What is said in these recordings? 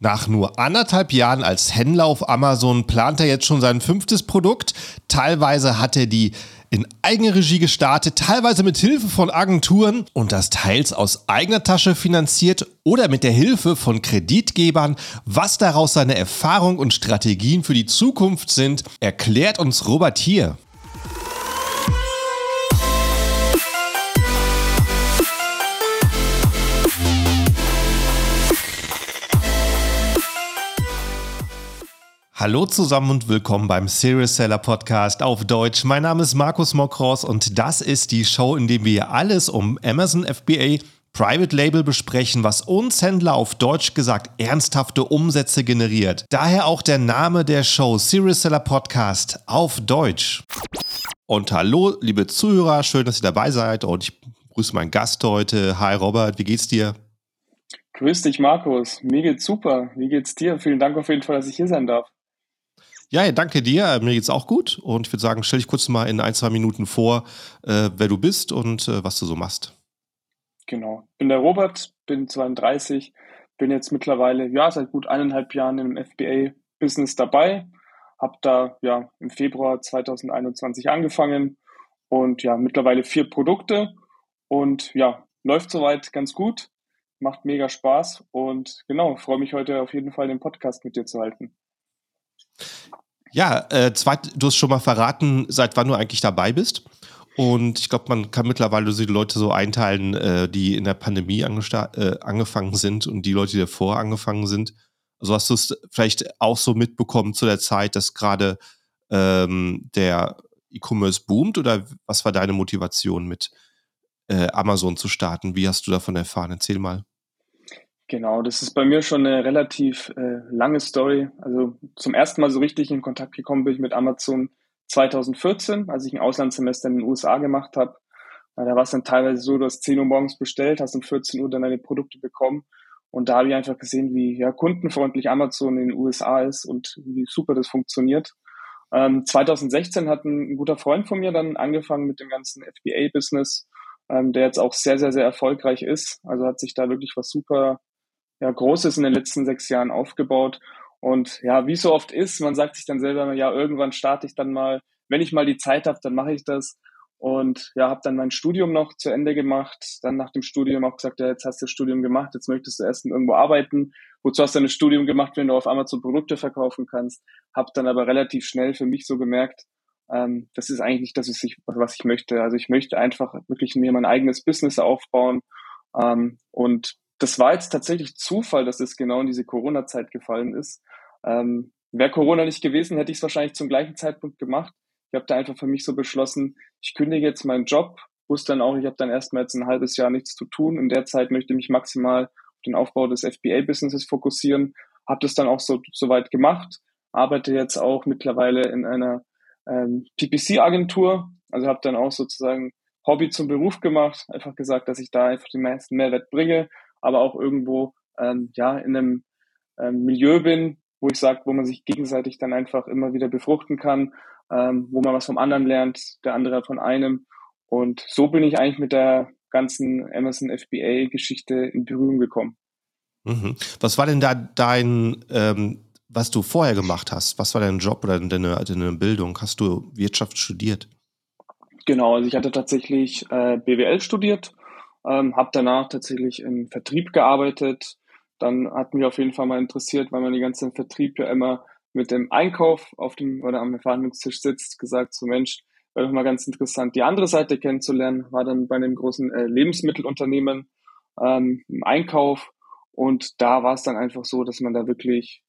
Nach nur anderthalb Jahren als Händler auf Amazon plant er jetzt schon sein fünftes Produkt. Teilweise hat er die in Eigenregie gestartet, teilweise mit Hilfe von Agenturen und das teils aus eigener Tasche finanziert oder mit der Hilfe von Kreditgebern. Was daraus seine Erfahrung und Strategien für die Zukunft sind, erklärt uns Robert hier. Hallo zusammen und willkommen beim Serious Seller Podcast auf Deutsch. Mein Name ist Markus Mokros und das ist die Show, in der wir alles um Amazon FBA Private Label besprechen, was uns Händler auf Deutsch gesagt ernsthafte Umsätze generiert. Daher auch der Name der Show Serious Seller Podcast auf Deutsch. Und hallo, liebe Zuhörer, schön, dass ihr dabei seid und ich grüße meinen Gast heute. Hi Robert, wie geht's dir? Grüß dich, Markus. Mir geht's super. Wie geht's dir? Vielen Dank auf jeden Fall, dass ich hier sein darf. Ja, danke dir. Mir geht's auch gut. Und ich würde sagen, stell dich kurz mal in ein, zwei Minuten vor, äh, wer du bist und äh, was du so machst. Genau. Bin der Robert, bin 32, bin jetzt mittlerweile, ja, seit gut eineinhalb Jahren im FBA-Business dabei. Hab da, ja, im Februar 2021 angefangen und ja, mittlerweile vier Produkte und ja, läuft soweit ganz gut, macht mega Spaß und genau, freue mich heute auf jeden Fall den Podcast mit dir zu halten. Ja, äh, zweit, du hast schon mal verraten, seit wann du eigentlich dabei bist. Und ich glaube, man kann mittlerweile die Leute so einteilen, äh, die in der Pandemie äh, angefangen sind und die Leute, die davor angefangen sind. Also hast du es vielleicht auch so mitbekommen zu der Zeit, dass gerade ähm, der E-Commerce boomt oder was war deine Motivation mit äh, Amazon zu starten? Wie hast du davon erfahren? Erzähl mal. Genau, das ist bei mir schon eine relativ äh, lange Story. Also zum ersten Mal so richtig in Kontakt gekommen bin ich mit Amazon 2014, als ich ein Auslandssemester in den USA gemacht habe. Da war es dann teilweise so, du hast 10 Uhr morgens bestellt, hast um 14 Uhr dann deine Produkte bekommen. Und da habe ich einfach gesehen, wie ja, kundenfreundlich Amazon in den USA ist und wie super das funktioniert. Ähm, 2016 hat ein, ein, guter Freund von mir dann angefangen mit dem ganzen FBA-Business, ähm, der jetzt auch sehr, sehr, sehr erfolgreich ist. Also hat sich da wirklich was super ja, Großes in den letzten sechs Jahren aufgebaut. Und ja, wie so oft ist, man sagt sich dann selber, ja, irgendwann starte ich dann mal, wenn ich mal die Zeit habe, dann mache ich das. Und ja, habe dann mein Studium noch zu Ende gemacht. Dann nach dem Studium auch gesagt, ja, jetzt hast du das Studium gemacht, jetzt möchtest du erst irgendwo arbeiten. Wozu hast du ein Studium gemacht, wenn du auf Amazon Produkte verkaufen kannst? Habe dann aber relativ schnell für mich so gemerkt, ähm, das ist eigentlich das, was ich, was ich möchte. Also ich möchte einfach wirklich mir mein eigenes Business aufbauen ähm, und das war jetzt tatsächlich Zufall, dass es genau in diese Corona-Zeit gefallen ist. Ähm, Wäre Corona nicht gewesen, hätte ich es wahrscheinlich zum gleichen Zeitpunkt gemacht. Ich habe da einfach für mich so beschlossen, ich kündige jetzt meinen Job, wusste dann auch, ich habe dann erstmal jetzt ein halbes Jahr nichts zu tun. In der Zeit möchte ich mich maximal auf den Aufbau des FBA-Businesses fokussieren. Habe das dann auch so, so weit gemacht, arbeite jetzt auch mittlerweile in einer ähm, PPC-Agentur, also habe dann auch sozusagen Hobby zum Beruf gemacht, einfach gesagt, dass ich da einfach den meisten Mehrwert bringe, aber auch irgendwo ähm, ja in einem ähm, Milieu bin, wo ich sage, wo man sich gegenseitig dann einfach immer wieder befruchten kann, ähm, wo man was vom anderen lernt, der andere von einem. Und so bin ich eigentlich mit der ganzen Amazon FBA-Geschichte in Berührung gekommen. Mhm. Was war denn da dein, ähm, was du vorher gemacht hast? Was war dein Job oder deine, deine Bildung? Hast du Wirtschaft studiert? Genau, also ich hatte tatsächlich äh, BWL studiert ähm, habe danach tatsächlich im Vertrieb gearbeitet. Dann hat mich auf jeden Fall mal interessiert, weil man die ganze Vertrieb ja immer mit dem Einkauf auf dem oder am Verhandlungstisch sitzt, gesagt so Mensch, wäre doch mal ganz interessant, die andere Seite kennenzulernen. War dann bei einem großen äh, Lebensmittelunternehmen ähm, im Einkauf und da war es dann einfach so, dass man da wirklich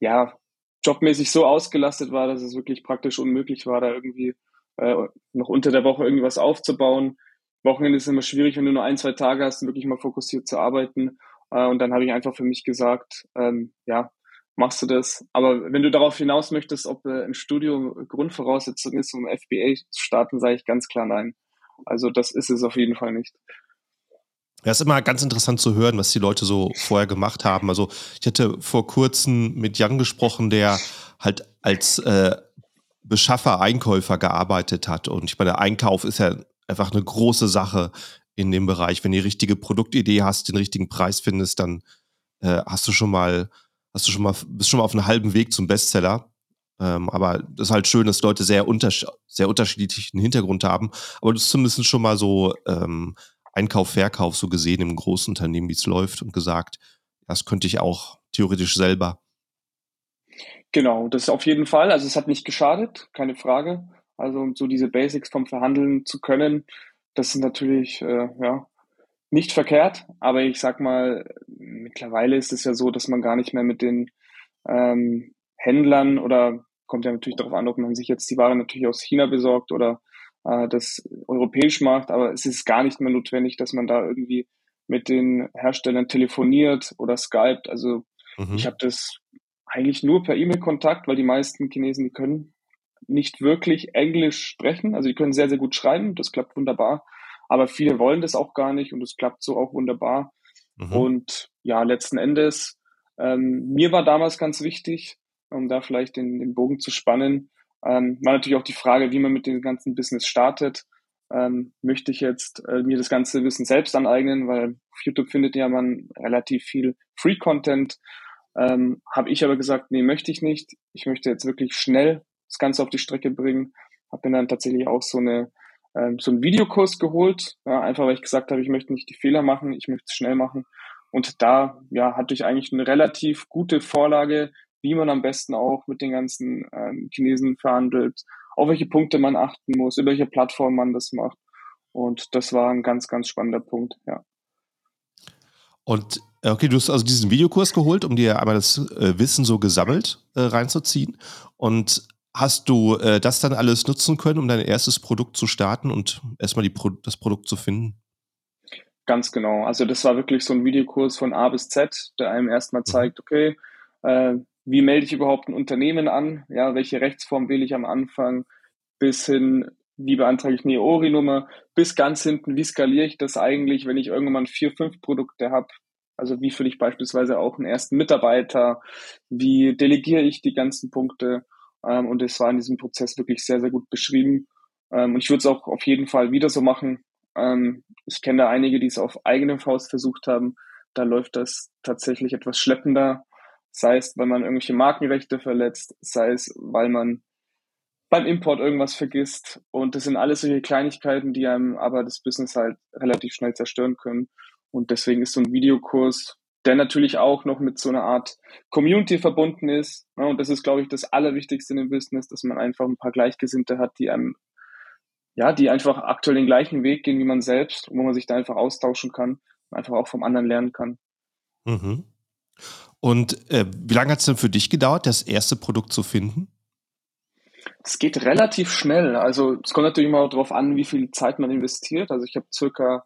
ja jobmäßig so ausgelastet war, dass es wirklich praktisch unmöglich war, da irgendwie äh, noch unter der Woche irgendwas aufzubauen. Wochenende ist immer schwierig, wenn du nur ein, zwei Tage hast, wirklich mal fokussiert zu arbeiten. Äh, und dann habe ich einfach für mich gesagt, ähm, ja, machst du das. Aber wenn du darauf hinaus möchtest, ob äh, ein Studium Grundvoraussetzung ist, um FBA zu starten, sage ich ganz klar nein. Also das ist es auf jeden Fall nicht. Ja, ist immer ganz interessant zu hören, was die Leute so vorher gemacht haben. Also ich hatte vor kurzem mit Jan gesprochen, der halt als äh, Beschaffer, Einkäufer gearbeitet hat. Und ich meine, Einkauf ist ja einfach eine große Sache in dem Bereich. Wenn du die richtige Produktidee hast, den richtigen Preis findest, dann äh, hast du schon mal hast du schon mal, bist schon mal auf einem halben Weg zum Bestseller. Ähm, aber das ist halt schön, dass Leute sehr, unters sehr unterschiedlichen Hintergrund haben. Aber du hast zumindest schon mal so ähm, Einkauf, Verkauf so gesehen im großen Unternehmen, wie es läuft und gesagt, das könnte ich auch theoretisch selber. Genau, das auf jeden Fall. Also es hat nicht geschadet, keine Frage. Also so diese Basics vom Verhandeln zu können, das ist natürlich äh, ja, nicht verkehrt. Aber ich sag mal, mittlerweile ist es ja so, dass man gar nicht mehr mit den ähm, Händlern oder kommt ja natürlich darauf an, ob man sich jetzt die Ware natürlich aus China besorgt oder äh, das europäisch macht, aber es ist gar nicht mehr notwendig, dass man da irgendwie mit den Herstellern telefoniert oder skypt. Also mhm. ich habe das eigentlich nur per E-Mail-Kontakt, weil die meisten Chinesen, die können nicht wirklich Englisch sprechen. Also die können sehr, sehr gut schreiben, das klappt wunderbar. Aber viele wollen das auch gar nicht und es klappt so auch wunderbar. Mhm. Und ja, letzten Endes, ähm, mir war damals ganz wichtig, um da vielleicht den, den Bogen zu spannen, ähm, war natürlich auch die Frage, wie man mit dem ganzen Business startet. Ähm, möchte ich jetzt äh, mir das ganze Wissen selbst aneignen, weil auf YouTube findet ja man relativ viel Free-Content. Ähm, Habe ich aber gesagt, nee, möchte ich nicht. Ich möchte jetzt wirklich schnell das Ganze auf die Strecke bringen. Habe mir dann tatsächlich auch so eine ähm, so einen Videokurs geholt, ja, einfach weil ich gesagt habe, ich möchte nicht die Fehler machen, ich möchte es schnell machen. Und da ja, hatte ich eigentlich eine relativ gute Vorlage, wie man am besten auch mit den ganzen ähm, Chinesen verhandelt, auf welche Punkte man achten muss, über welche Plattform man das macht. Und das war ein ganz, ganz spannender Punkt, ja. Und äh, okay, du hast also diesen Videokurs geholt, um dir einmal das äh, Wissen so gesammelt äh, reinzuziehen. Und hast du äh, das dann alles nutzen können, um dein erstes Produkt zu starten und erstmal die Pro das Produkt zu finden? Ganz genau. Also das war wirklich so ein Videokurs von A bis Z, der einem erstmal mhm. zeigt, okay, äh, wie melde ich überhaupt ein Unternehmen an, ja, welche Rechtsform wähle ich am Anfang, bis hin, wie beantrage ich eine EORI-Nummer, bis ganz hinten, wie skaliere ich das eigentlich, wenn ich irgendwann vier, fünf Produkte habe, also wie fülle ich beispielsweise auch einen ersten Mitarbeiter, wie delegiere ich die ganzen Punkte ähm, und es war in diesem Prozess wirklich sehr, sehr gut beschrieben ähm, und ich würde es auch auf jeden Fall wieder so machen. Ähm, ich kenne da einige, die es auf eigene Faust versucht haben, da läuft das tatsächlich etwas schleppender sei es, weil man irgendwelche Markenrechte verletzt, sei es, weil man beim Import irgendwas vergisst. Und das sind alles solche Kleinigkeiten, die einem aber das Business halt relativ schnell zerstören können. Und deswegen ist so ein Videokurs, der natürlich auch noch mit so einer Art Community verbunden ist. Und das ist, glaube ich, das Allerwichtigste in dem Business, dass man einfach ein paar Gleichgesinnte hat, die einem, ja, die einfach aktuell den gleichen Weg gehen wie man selbst, wo man sich da einfach austauschen kann und einfach auch vom anderen lernen kann. Mhm. Und äh, wie lange hat es denn für dich gedauert, das erste Produkt zu finden? Es geht relativ schnell. Also es kommt natürlich immer darauf an, wie viel Zeit man investiert. Also ich habe circa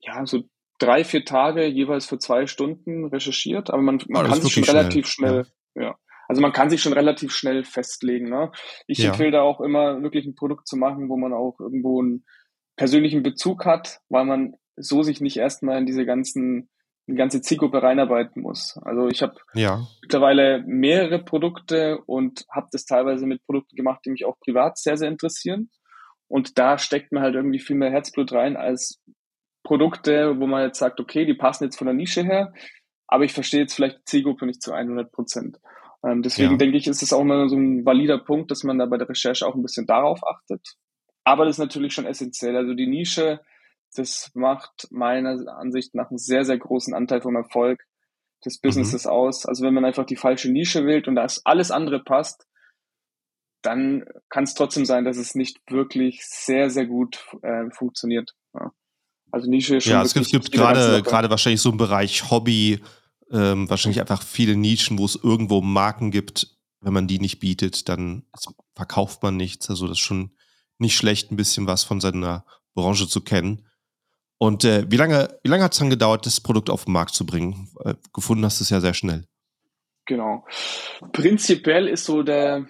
ja so drei, vier Tage jeweils für zwei Stunden recherchiert, aber man, man ja, kann sich schon schnell. relativ schnell, ja. ja. Also man kann sich schon relativ schnell festlegen. Ne? Ich ja. empfehle da auch immer wirklich ein Produkt zu machen, wo man auch irgendwo einen persönlichen Bezug hat, weil man so sich nicht erstmal in diese ganzen eine ganze Zielgruppe reinarbeiten muss. Also ich habe ja. mittlerweile mehrere Produkte und habe das teilweise mit Produkten gemacht, die mich auch privat sehr, sehr interessieren. Und da steckt man halt irgendwie viel mehr Herzblut rein als Produkte, wo man jetzt sagt, okay, die passen jetzt von der Nische her, aber ich verstehe jetzt vielleicht die Zielgruppe nicht zu 100 Prozent. Ähm, deswegen ja. denke ich, ist es auch immer so ein valider Punkt, dass man da bei der Recherche auch ein bisschen darauf achtet. Aber das ist natürlich schon essentiell. Also die Nische das macht meiner Ansicht nach einen sehr, sehr großen Anteil vom Erfolg des Businesses mhm. aus. Also wenn man einfach die falsche Nische wählt und da alles andere passt, dann kann es trotzdem sein, dass es nicht wirklich sehr, sehr gut äh, funktioniert. Ja. Also Nische ist schon Ja, es gibt, gibt gerade, gerade wahrscheinlich so im Bereich Hobby, ähm, wahrscheinlich einfach viele Nischen, wo es irgendwo Marken gibt. Wenn man die nicht bietet, dann verkauft man nichts. Also das ist schon nicht schlecht, ein bisschen was von seiner Branche zu kennen. Und äh, wie lange, wie lange hat es dann gedauert, das Produkt auf den Markt zu bringen? Äh, gefunden hast du es ja sehr schnell. Genau. Prinzipiell ist so der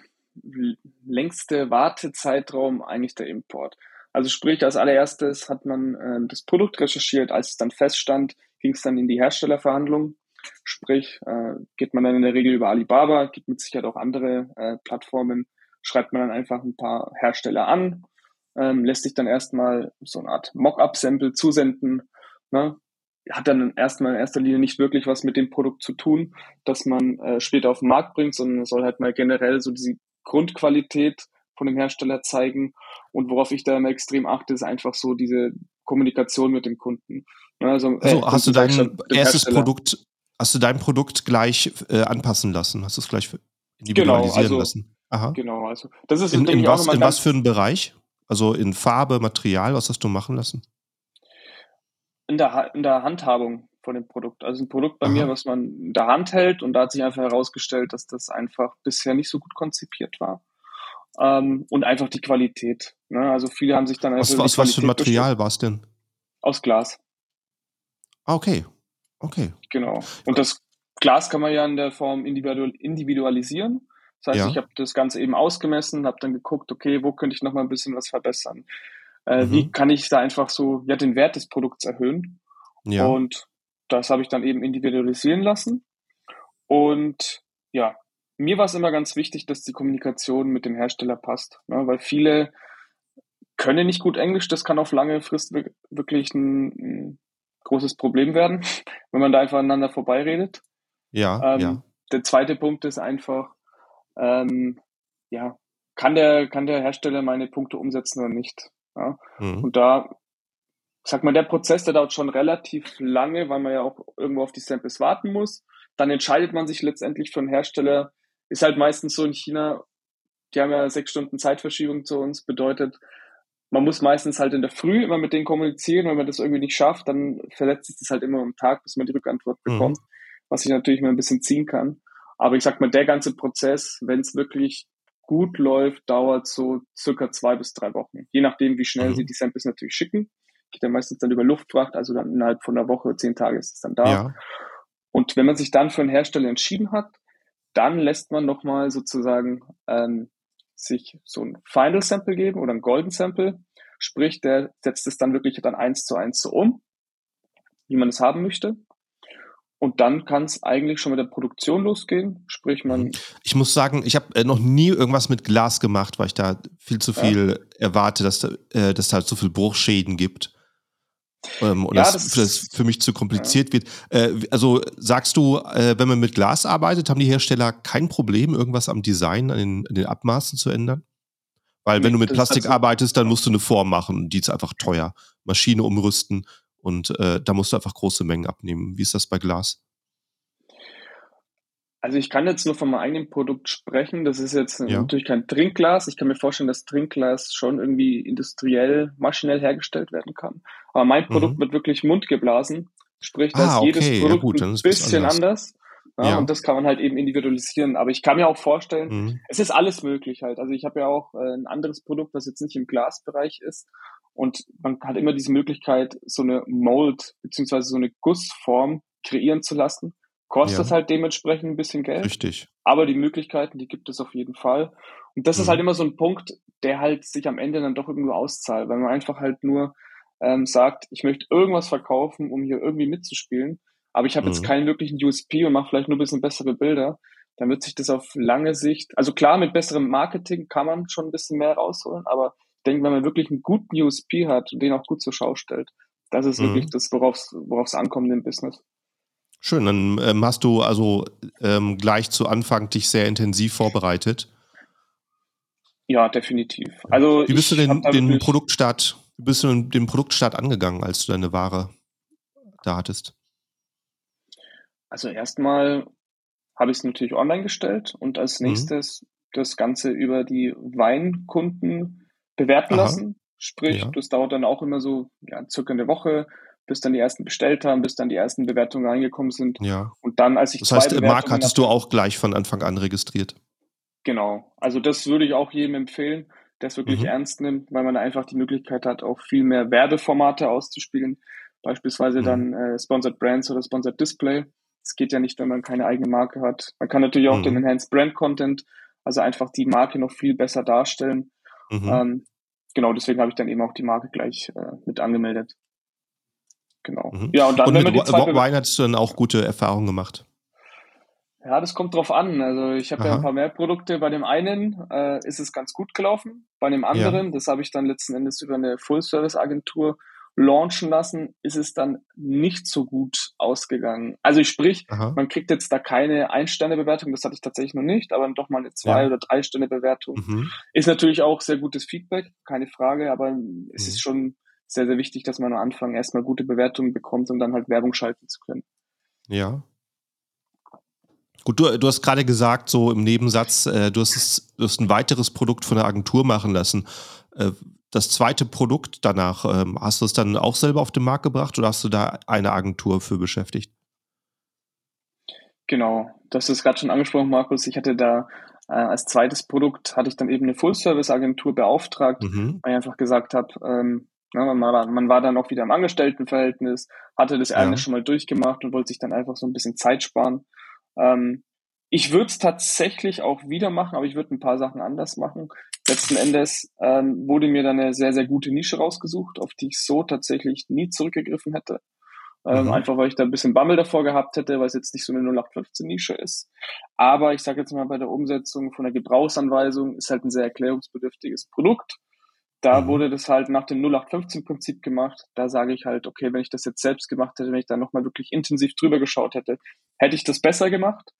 längste Wartezeitraum eigentlich der Import. Also sprich, als allererstes hat man äh, das Produkt recherchiert, als es dann feststand, ging es dann in die Herstellerverhandlung. Sprich, äh, geht man dann in der Regel über Alibaba, gibt mit Sicherheit auch andere äh, Plattformen, schreibt man dann einfach ein paar Hersteller an, ähm, lässt sich dann erstmal so eine Art Mock-up-Sample zusenden. Ne? hat dann erstmal in erster Linie nicht wirklich was mit dem Produkt zu tun, das man äh, später auf den Markt bringt, sondern soll halt mal generell so diese Grundqualität von dem Hersteller zeigen. Und worauf ich da immer extrem achte, ist einfach so diese Kommunikation mit dem Kunden. Also, also äh, hast du dein erstes Hersteller. Produkt, hast du dein Produkt gleich äh, anpassen lassen? Hast du es gleich individualisieren genau, also, lassen? Aha. Genau, also das ist in, in, was, in was für einen Bereich? Also in Farbe, Material, was hast du machen lassen? In der, in der Handhabung von dem Produkt. Also ein Produkt bei Aha. mir, was man in der Hand hält und da hat sich einfach herausgestellt, dass das einfach bisher nicht so gut konzipiert war. Ähm, und einfach die Qualität. Ne? Also viele haben sich dann was, was, was für ein Material war es denn? Aus Glas. Ah, okay. Okay. Genau. Und das Glas kann man ja in der Form individualisieren. Das heißt, ja. ich habe das Ganze eben ausgemessen, habe dann geguckt, okay, wo könnte ich noch mal ein bisschen was verbessern? Äh, mhm. Wie kann ich da einfach so ja den Wert des Produkts erhöhen? Ja. Und das habe ich dann eben individualisieren lassen. Und ja, mir war es immer ganz wichtig, dass die Kommunikation mit dem Hersteller passt, ne? weil viele können nicht gut Englisch. Das kann auf lange Frist wirklich ein, ein großes Problem werden, wenn man da einfach aneinander vorbeiredet. Ja, ähm, ja. Der zweite Punkt ist einfach, ähm, ja, kann der, kann der Hersteller meine Punkte umsetzen oder nicht? Ja? Mhm. Und da, sag mal, der Prozess, der dauert schon relativ lange, weil man ja auch irgendwo auf die Samples warten muss. Dann entscheidet man sich letztendlich für einen Hersteller. Ist halt meistens so in China, die haben ja sechs Stunden Zeitverschiebung zu uns, bedeutet, man muss meistens halt in der Früh immer mit denen kommunizieren. Wenn man das irgendwie nicht schafft, dann verletzt sich das halt immer am Tag, bis man die Rückantwort mhm. bekommt, mhm. was ich natürlich mal ein bisschen ziehen kann. Aber ich sag mal, der ganze Prozess, wenn es wirklich gut läuft, dauert so circa zwei bis drei Wochen. Je nachdem, wie schnell mhm. sie die Samples natürlich schicken. Geht ja meistens dann über Luftfracht, also dann innerhalb von einer Woche, zehn Tage ist es dann da. Ja. Und wenn man sich dann für einen Hersteller entschieden hat, dann lässt man nochmal sozusagen ähm, sich so ein Final Sample geben oder ein Golden Sample. Sprich, der setzt es dann wirklich dann eins zu eins so um, wie man es haben möchte. Und dann kann es eigentlich schon mit der Produktion losgehen. Sprich, man. Mhm. Ich muss sagen, ich habe äh, noch nie irgendwas mit Glas gemacht, weil ich da viel zu viel ja. erwarte, dass da, äh, dass da halt so viel Bruchschäden gibt. Ähm, und ja, das, das, für mich zu kompliziert ja. wird. Äh, also sagst du, äh, wenn man mit Glas arbeitet, haben die Hersteller kein Problem, irgendwas am Design, an den, an den Abmaßen zu ändern? Weil wenn du mit Plastik also, arbeitest, dann musst du eine Form machen, die ist einfach teuer. Maschine umrüsten und äh, da musst du einfach große Mengen abnehmen. Wie ist das bei Glas? Also ich kann jetzt nur von meinem eigenen Produkt sprechen. Das ist jetzt ja. natürlich kein Trinkglas. Ich kann mir vorstellen, dass Trinkglas schon irgendwie industriell, maschinell hergestellt werden kann. Aber mein mhm. Produkt wird wirklich mundgeblasen. Sprich, dass ah, okay. jedes Produkt ja, gut, ein bisschen anders. anders. Ja, ja, Und das kann man halt eben individualisieren. Aber ich kann mir auch vorstellen, mhm. es ist alles möglich halt. Also ich habe ja auch äh, ein anderes Produkt, was jetzt nicht im Glasbereich ist. Und man hat immer diese Möglichkeit, so eine Mold beziehungsweise so eine Gussform kreieren zu lassen. Kostet ja. halt dementsprechend ein bisschen Geld. Richtig. Aber die Möglichkeiten, die gibt es auf jeden Fall. Und das mhm. ist halt immer so ein Punkt, der halt sich am Ende dann doch irgendwo auszahlt, weil man einfach halt nur ähm, sagt, ich möchte irgendwas verkaufen, um hier irgendwie mitzuspielen, aber ich habe mhm. jetzt keinen wirklichen USP und mache vielleicht nur ein bisschen bessere Bilder, dann wird sich das auf lange Sicht, also klar, mit besserem Marketing kann man schon ein bisschen mehr rausholen, aber denke, wenn man wirklich einen guten USP hat und den auch gut zur Schau stellt, das ist mhm. wirklich das, worauf es ankommt im Business. Schön, dann ähm, hast du also ähm, gleich zu Anfang dich sehr intensiv vorbereitet. Ja, definitiv. Also wie bist du denn den Produktstart, wie bist du den Produktstart angegangen, als du deine Ware da hattest? Also erstmal habe ich es natürlich online gestellt und als mhm. nächstes mhm. das Ganze über die Weinkunden bewerten Aha. lassen. Sprich, ja. das dauert dann auch immer so ja, circa eine Woche, bis dann die ersten bestellt haben, bis dann die ersten Bewertungen reingekommen sind. Ja. Und dann, als ich Das heißt, Mark hattest du auch gleich von Anfang an registriert. Genau. Also das würde ich auch jedem empfehlen, der es wirklich mhm. ernst nimmt, weil man einfach die Möglichkeit hat, auch viel mehr Werbeformate auszuspielen. Beispielsweise mhm. dann äh, Sponsored Brands oder Sponsored Display. Es geht ja nicht, wenn man keine eigene Marke hat. Man kann natürlich auch mhm. den Enhanced Brand Content, also einfach die Marke noch viel besser darstellen. Mhm. Ähm, genau, deswegen habe ich dann eben auch die Marke gleich äh, mit angemeldet. Genau. Mhm. Ja, und dann, und wenn mit man die zwei Wine hast du dann auch gute Erfahrungen gemacht. Ja, das kommt drauf an. Also ich habe ja ein paar mehr Produkte. Bei dem einen äh, ist es ganz gut gelaufen. Bei dem anderen, ja. das habe ich dann letzten Endes über eine Full-Service-Agentur launchen lassen, ist es dann nicht so gut ausgegangen. Also ich sprich, Aha. man kriegt jetzt da keine Ein-Sterne-Bewertung, das hatte ich tatsächlich noch nicht, aber doch mal eine Zwei- ja. oder Drei-Sterne-Bewertung. Mhm. Ist natürlich auch sehr gutes Feedback, keine Frage, aber mhm. es ist schon sehr, sehr wichtig, dass man am Anfang erstmal gute Bewertungen bekommt, um dann halt Werbung schalten zu können. Ja. Gut, du, du hast gerade gesagt, so im Nebensatz, äh, du, hast, du hast ein weiteres Produkt von der Agentur machen lassen. Äh, das zweite Produkt danach, ähm, hast du es dann auch selber auf den Markt gebracht oder hast du da eine Agentur für beschäftigt? Genau, das ist gerade schon angesprochen, Markus. Ich hatte da äh, als zweites Produkt hatte ich dann eben eine Full-Service-Agentur beauftragt, mhm. weil ich einfach gesagt habe, ähm, man, war, man war dann auch wieder im Angestelltenverhältnis, hatte das ja. eine schon mal durchgemacht und wollte sich dann einfach so ein bisschen Zeit sparen. Ähm, ich würde es tatsächlich auch wieder machen, aber ich würde ein paar Sachen anders machen. Letzten Endes ähm, wurde mir dann eine sehr, sehr gute Nische rausgesucht, auf die ich so tatsächlich nie zurückgegriffen hätte. Ähm, mhm. Einfach weil ich da ein bisschen Bammel davor gehabt hätte, weil es jetzt nicht so eine 0815-Nische ist. Aber ich sage jetzt mal, bei der Umsetzung von der Gebrauchsanweisung ist halt ein sehr erklärungsbedürftiges Produkt. Da mhm. wurde das halt nach dem 0815-Prinzip gemacht. Da sage ich halt, okay, wenn ich das jetzt selbst gemacht hätte, wenn ich da nochmal wirklich intensiv drüber geschaut hätte, hätte ich das besser gemacht.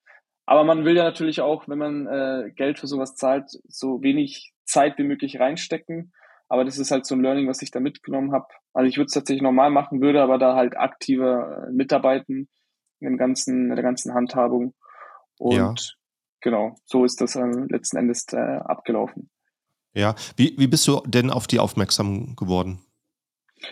Aber man will ja natürlich auch, wenn man äh, Geld für sowas zahlt, so wenig Zeit wie möglich reinstecken. Aber das ist halt so ein Learning, was ich da mitgenommen habe. Also ich würde es tatsächlich normal machen, würde aber da halt aktiver äh, mitarbeiten in dem ganzen, in der ganzen Handhabung. Und ja. genau, so ist das äh, letzten Endes äh, abgelaufen. Ja, wie, wie bist du denn auf die aufmerksam geworden?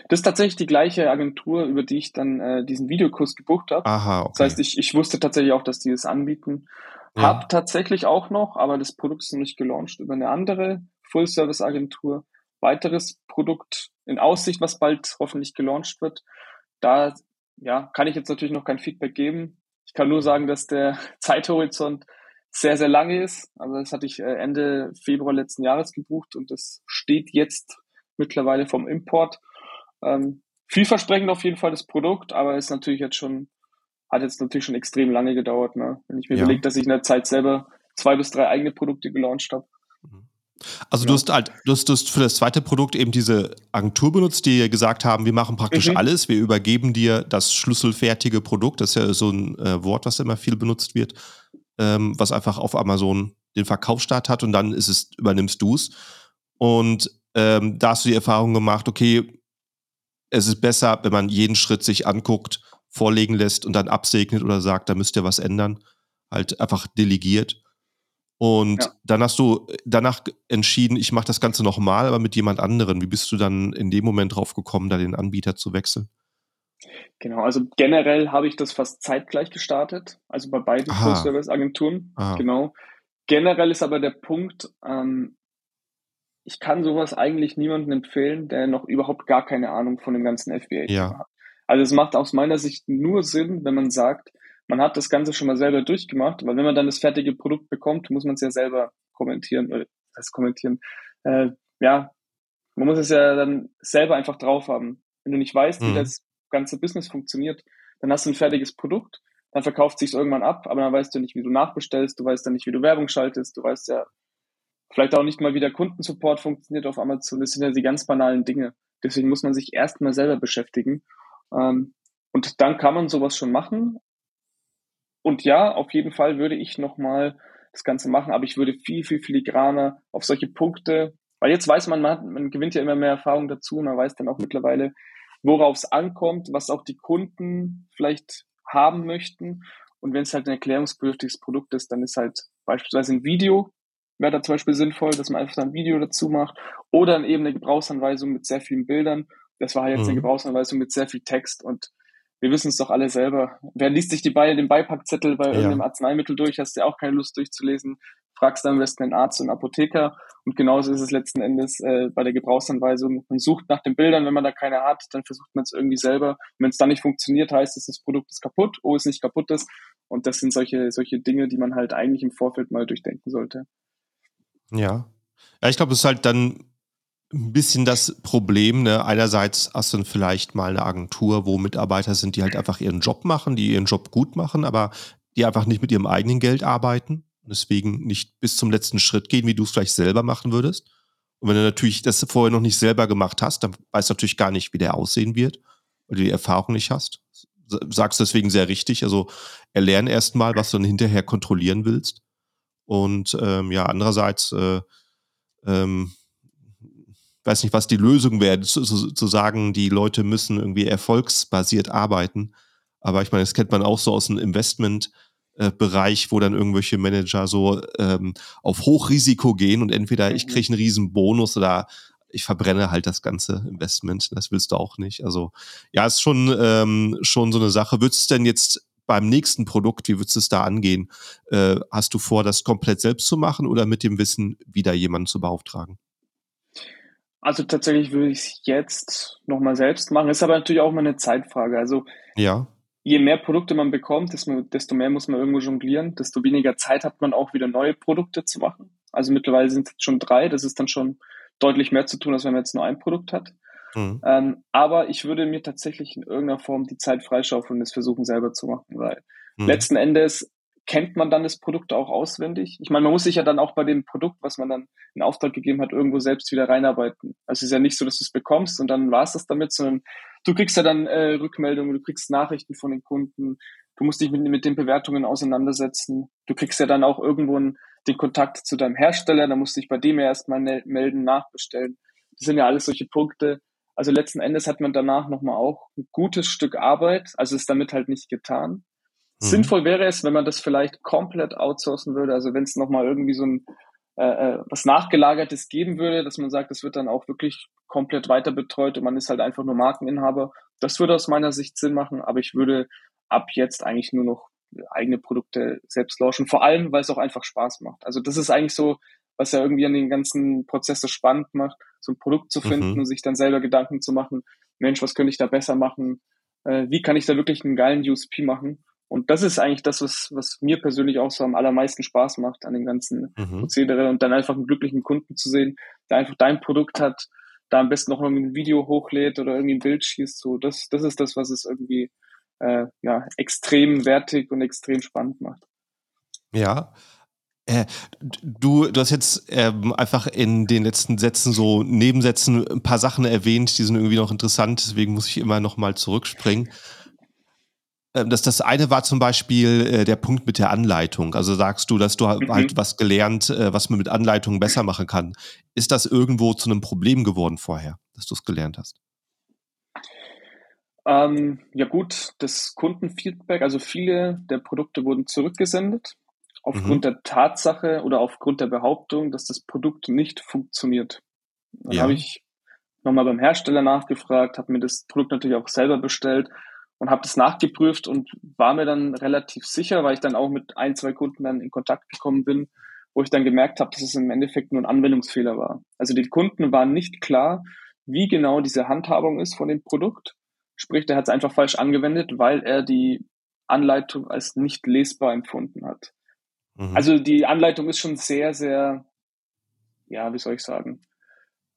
Das ist tatsächlich die gleiche Agentur, über die ich dann äh, diesen Videokurs gebucht habe. Aha, okay. Das heißt, ich, ich wusste tatsächlich auch, dass die das anbieten. Ja. Hab tatsächlich auch noch, aber das Produkt ist noch nicht gelauncht, über eine andere Full-Service-Agentur. Weiteres Produkt in Aussicht, was bald hoffentlich gelauncht wird. Da ja, kann ich jetzt natürlich noch kein Feedback geben. Ich kann nur sagen, dass der Zeithorizont sehr, sehr lange ist. Also das hatte ich äh, Ende Februar letzten Jahres gebucht und das steht jetzt mittlerweile vom Import. Ähm, vielversprechend auf jeden Fall das Produkt, aber ist natürlich jetzt schon, hat jetzt natürlich schon extrem lange gedauert. Ne? Wenn ich mir ja. überlege, dass ich in der Zeit selber zwei bis drei eigene Produkte gelauncht habe. Mhm. Also ja. du, hast halt, du, hast, du hast für das zweite Produkt eben diese Agentur benutzt, die gesagt haben, wir machen praktisch mhm. alles, wir übergeben dir das schlüsselfertige Produkt, das ist ja so ein äh, Wort, was immer viel benutzt wird, ähm, was einfach auf Amazon den Verkaufsstart hat und dann ist es, übernimmst du es. Und ähm, da hast du die Erfahrung gemacht, okay, es ist besser, wenn man jeden Schritt sich anguckt, vorlegen lässt und dann absegnet oder sagt, da müsst ihr was ändern, halt einfach delegiert. Und ja. dann hast du danach entschieden, ich mache das Ganze nochmal, aber mit jemand anderen. Wie bist du dann in dem Moment drauf gekommen, da den Anbieter zu wechseln? Genau, also generell habe ich das fast zeitgleich gestartet, also bei beiden Full-Service-Agenturen. Genau. Generell ist aber der Punkt, ähm, ich kann sowas eigentlich niemandem empfehlen, der noch überhaupt gar keine Ahnung von dem ganzen FBA ja. hat. Also es macht aus meiner Sicht nur Sinn, wenn man sagt, man hat das Ganze schon mal selber durchgemacht, weil wenn man dann das fertige Produkt bekommt, muss man es ja selber kommentieren, oder das kommentieren, äh, ja, man muss es ja dann selber einfach drauf haben. Wenn du nicht weißt, mhm. wie das ganze Business funktioniert, dann hast du ein fertiges Produkt, dann verkauft sich irgendwann ab, aber dann weißt du nicht, wie du nachbestellst, du weißt dann nicht, wie du Werbung schaltest, du weißt ja vielleicht auch nicht mal, wie der Kundensupport funktioniert auf Amazon. Das sind ja die ganz banalen Dinge. Deswegen muss man sich erstmal selber beschäftigen. Ähm, und dann kann man sowas schon machen. Und ja, auf jeden Fall würde ich nochmal das Ganze machen, aber ich würde viel, viel filigraner auf solche Punkte, weil jetzt weiß man, man, man gewinnt ja immer mehr Erfahrung dazu, man weiß dann auch mittlerweile, worauf es ankommt, was auch die Kunden vielleicht haben möchten. Und wenn es halt ein erklärungsbedürftiges Produkt ist, dann ist halt beispielsweise ein Video wäre da zum Beispiel sinnvoll, dass man einfach ein Video dazu macht oder eben eine Gebrauchsanweisung mit sehr vielen Bildern. Das war halt jetzt mhm. eine Gebrauchsanweisung mit sehr viel Text und wir wissen es doch alle selber. Wer liest sich die Be den Beipackzettel bei ja. irgendeinem Arzneimittel durch, hast du ja auch keine Lust durchzulesen, fragst dann am besten einen Arzt und einen Apotheker und genauso ist es letzten Endes äh, bei der Gebrauchsanweisung. Man sucht nach den Bildern, wenn man da keine hat, dann versucht man es irgendwie selber. Wenn es dann nicht funktioniert, heißt es, das Produkt ist kaputt, oh, es nicht kaputt ist. Und das sind solche, solche Dinge, die man halt eigentlich im Vorfeld mal durchdenken sollte. Ja. Ja, ich glaube, es ist halt dann ein bisschen das Problem. Ne? Einerseits hast du vielleicht mal eine Agentur, wo Mitarbeiter sind, die halt einfach ihren Job machen, die ihren Job gut machen, aber die einfach nicht mit ihrem eigenen Geld arbeiten. Deswegen nicht bis zum letzten Schritt gehen, wie du es vielleicht selber machen würdest. Und wenn du natürlich das vorher noch nicht selber gemacht hast, dann weißt du natürlich gar nicht, wie der aussehen wird, weil du die Erfahrung nicht hast. Sagst deswegen sehr richtig. Also erlerne erst mal, was du dann hinterher kontrollieren willst. Und ähm, ja, andererseits, äh, ähm, weiß nicht, was die Lösung wäre, zu, zu, sagen, die Leute müssen irgendwie erfolgsbasiert arbeiten. Aber ich meine, das kennt man auch so aus dem Investment. Äh, Bereich, wo dann irgendwelche Manager so ähm, auf Hochrisiko gehen und entweder ich mhm. kriege einen riesen Bonus oder ich verbrenne halt das ganze Investment. Das willst du auch nicht. Also ja, ist schon, ähm, schon so eine Sache. Würdest du denn jetzt beim nächsten Produkt, wie würdest du es da angehen? Äh, hast du vor, das komplett selbst zu machen oder mit dem Wissen wieder jemanden zu beauftragen? Also tatsächlich würde ich es jetzt nochmal selbst machen. Ist aber natürlich auch mal eine Zeitfrage. Also ja je mehr Produkte man bekommt, desto mehr muss man irgendwo jonglieren, desto weniger Zeit hat man auch wieder neue Produkte zu machen. Also mittlerweile sind es schon drei, das ist dann schon deutlich mehr zu tun, als wenn man jetzt nur ein Produkt hat. Mhm. Ähm, aber ich würde mir tatsächlich in irgendeiner Form die Zeit freischaufeln und es versuchen selber zu machen, weil mhm. letzten Endes kennt man dann das Produkt auch auswendig? Ich meine, man muss sich ja dann auch bei dem Produkt, was man dann in Auftrag gegeben hat, irgendwo selbst wieder reinarbeiten. Also es ist ja nicht so, dass du es bekommst und dann war es das damit, sondern du kriegst ja dann äh, Rückmeldungen, du kriegst Nachrichten von den Kunden, du musst dich mit, mit den Bewertungen auseinandersetzen. Du kriegst ja dann auch irgendwo einen, den Kontakt zu deinem Hersteller, da musst du dich bei dem ja erstmal melden, nachbestellen. Das sind ja alles solche Punkte. Also letzten Endes hat man danach nochmal auch ein gutes Stück Arbeit, also ist damit halt nicht getan. Mhm. Sinnvoll wäre es, wenn man das vielleicht komplett outsourcen würde, also wenn es nochmal irgendwie so ein äh, äh, was Nachgelagertes geben würde, dass man sagt, das wird dann auch wirklich komplett weiter betreut und man ist halt einfach nur Markeninhaber. Das würde aus meiner Sicht Sinn machen, aber ich würde ab jetzt eigentlich nur noch eigene Produkte selbst launchen, vor allem, weil es auch einfach Spaß macht. Also das ist eigentlich so, was ja irgendwie an den ganzen Prozess so spannend macht, so ein Produkt zu finden mhm. und sich dann selber Gedanken zu machen, Mensch, was könnte ich da besser machen? Äh, wie kann ich da wirklich einen geilen USP machen? Und das ist eigentlich das, was, was mir persönlich auch so am allermeisten Spaß macht an dem ganzen mhm. Prozedere und dann einfach einen glücklichen Kunden zu sehen, der einfach dein Produkt hat, da am besten noch irgendwie ein Video hochlädt oder irgendwie ein Bild schießt. So, das, das ist das, was es irgendwie äh, ja, extrem wertig und extrem spannend macht. Ja. Äh, du, du hast jetzt ähm, einfach in den letzten Sätzen so Nebensätzen ein paar Sachen erwähnt, die sind irgendwie noch interessant, deswegen muss ich immer noch mal zurückspringen. Ähm, das, das eine war zum Beispiel äh, der Punkt mit der Anleitung. Also sagst du, dass du mhm. halt was gelernt, äh, was man mit Anleitungen besser machen kann. Ist das irgendwo zu einem Problem geworden vorher, dass du es gelernt hast? Ähm, ja gut, das Kundenfeedback, also viele der Produkte wurden zurückgesendet aufgrund mhm. der Tatsache oder aufgrund der Behauptung, dass das Produkt nicht funktioniert. Dann ja. habe ich nochmal beim Hersteller nachgefragt, habe mir das Produkt natürlich auch selber bestellt und habe das nachgeprüft und war mir dann relativ sicher, weil ich dann auch mit ein, zwei Kunden dann in Kontakt gekommen bin, wo ich dann gemerkt habe, dass es im Endeffekt nur ein Anwendungsfehler war. Also den Kunden war nicht klar, wie genau diese Handhabung ist von dem Produkt. Sprich, der hat es einfach falsch angewendet, weil er die Anleitung als nicht lesbar empfunden hat. Mhm. Also die Anleitung ist schon sehr, sehr, ja, wie soll ich sagen?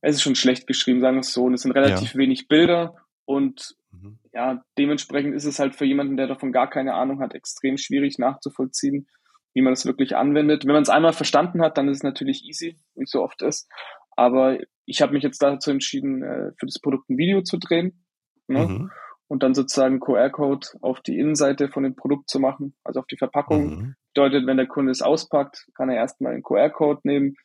Es ist schon schlecht geschrieben, sagen wir es so. Und es sind relativ ja. wenig Bilder und Mhm. Ja, dementsprechend ist es halt für jemanden, der davon gar keine Ahnung hat, extrem schwierig nachzuvollziehen, wie man das wirklich anwendet. Wenn man es einmal verstanden hat, dann ist es natürlich easy, wie es so oft ist. Aber ich habe mich jetzt dazu entschieden, äh, für das Produkt ein Video zu drehen. Ne? Mhm. Und dann sozusagen QR-Code auf die Innenseite von dem Produkt zu machen, also auf die Verpackung. Mhm. Bedeutet, wenn der Kunde es auspackt, kann er erstmal den QR-Code nehmen,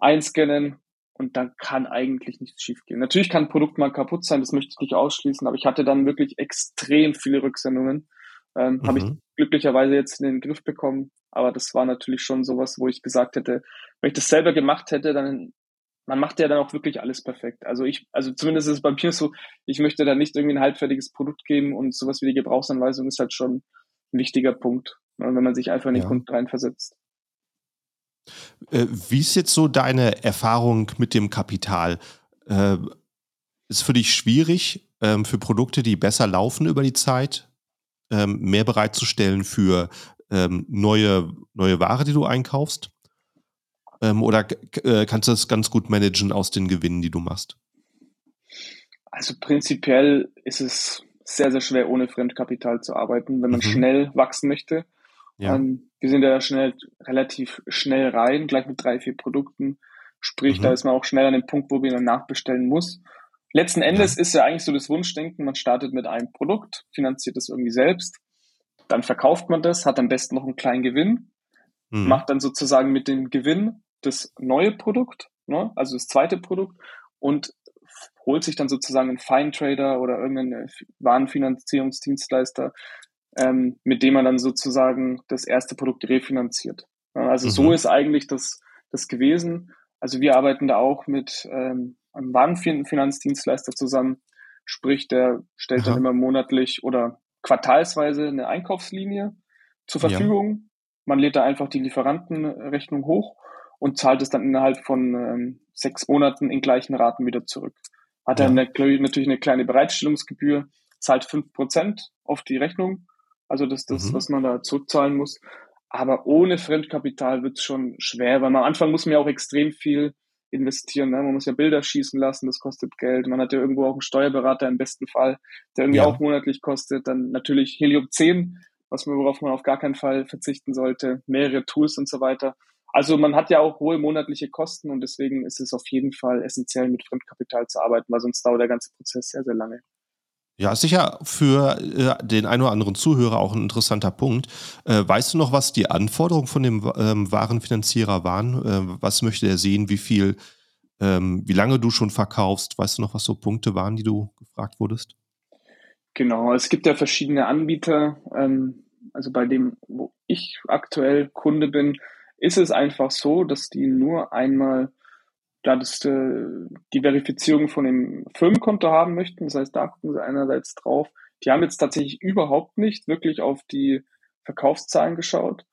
einscannen und dann kann eigentlich nichts schiefgehen. Natürlich kann ein Produkt mal kaputt sein, das möchte ich nicht ausschließen, aber ich hatte dann wirklich extrem viele Rücksendungen. Ähm, mhm. Habe ich glücklicherweise jetzt in den Griff bekommen, aber das war natürlich schon sowas, wo ich gesagt hätte, wenn ich das selber gemacht hätte, dann man macht ja dann auch wirklich alles perfekt. Also ich, also zumindest ist es bei mir so, ich möchte da nicht irgendwie ein halbfertiges Produkt geben und sowas wie die Gebrauchsanweisung ist halt schon ein wichtiger Punkt, ne, wenn man sich einfach in den ja. Kunden reinversetzt. Äh, wie ist jetzt so deine Erfahrung mit dem Kapital? Äh, ist für dich schwierig, ähm, für Produkte, die besser laufen über die Zeit, ähm, mehr bereitzustellen für ähm, neue, neue Ware, die du einkaufst? oder äh, kannst du das ganz gut managen aus den Gewinnen, die du machst? Also prinzipiell ist es sehr, sehr schwer, ohne Fremdkapital zu arbeiten, wenn man mhm. schnell wachsen möchte. Ja. Ähm, wir sind ja schnell, relativ schnell rein, gleich mit drei, vier Produkten. Sprich, mhm. da ist man auch schnell an dem Punkt, wo man dann nachbestellen muss. Letzten Endes ist ja eigentlich so das Wunschdenken, man startet mit einem Produkt, finanziert das irgendwie selbst, dann verkauft man das, hat am besten noch einen kleinen Gewinn, mhm. macht dann sozusagen mit dem Gewinn das neue Produkt, ne, also das zweite Produkt und holt sich dann sozusagen einen Fine-Trader oder irgendeinen Warenfinanzierungsdienstleister, ähm, mit dem man dann sozusagen das erste Produkt refinanziert. Also mhm. so ist eigentlich das, das gewesen. Also wir arbeiten da auch mit ähm, einem Warenfinanzdienstleister zusammen. Sprich, der stellt Aha. dann immer monatlich oder quartalsweise eine Einkaufslinie zur Verfügung. Ja. Man lädt da einfach die Lieferantenrechnung hoch und zahlt es dann innerhalb von ähm, sechs Monaten in gleichen Raten wieder zurück. Hat ja. dann natürlich eine kleine Bereitstellungsgebühr, zahlt fünf Prozent auf die Rechnung, also das, das mhm. was man da zurückzahlen muss. Aber ohne Fremdkapital wird es schon schwer, weil am Anfang muss man ja auch extrem viel investieren. Ne? Man muss ja Bilder schießen lassen, das kostet Geld. Man hat ja irgendwo auch einen Steuerberater im besten Fall, der irgendwie ja. auch monatlich kostet. Dann natürlich Helium 10, was man, worauf man auf gar keinen Fall verzichten sollte, mehrere Tools und so weiter. Also man hat ja auch hohe monatliche Kosten und deswegen ist es auf jeden Fall essentiell, mit Fremdkapital zu arbeiten, weil sonst dauert der ganze Prozess sehr, sehr lange. Ja, sicher für äh, den einen oder anderen Zuhörer auch ein interessanter Punkt. Äh, weißt du noch, was die Anforderungen von dem ähm, Warenfinanzierer waren? Äh, was möchte er sehen? Wie viel, ähm, wie lange du schon verkaufst? Weißt du noch, was so Punkte waren, die du gefragt wurdest? Genau, es gibt ja verschiedene Anbieter. Ähm, also bei dem, wo ich aktuell Kunde bin, ist es einfach so, dass die nur einmal da das, äh, die Verifizierung von dem Firmenkonto haben möchten. Das heißt, da gucken sie einerseits drauf. Die haben jetzt tatsächlich überhaupt nicht wirklich auf die Verkaufszahlen geschaut.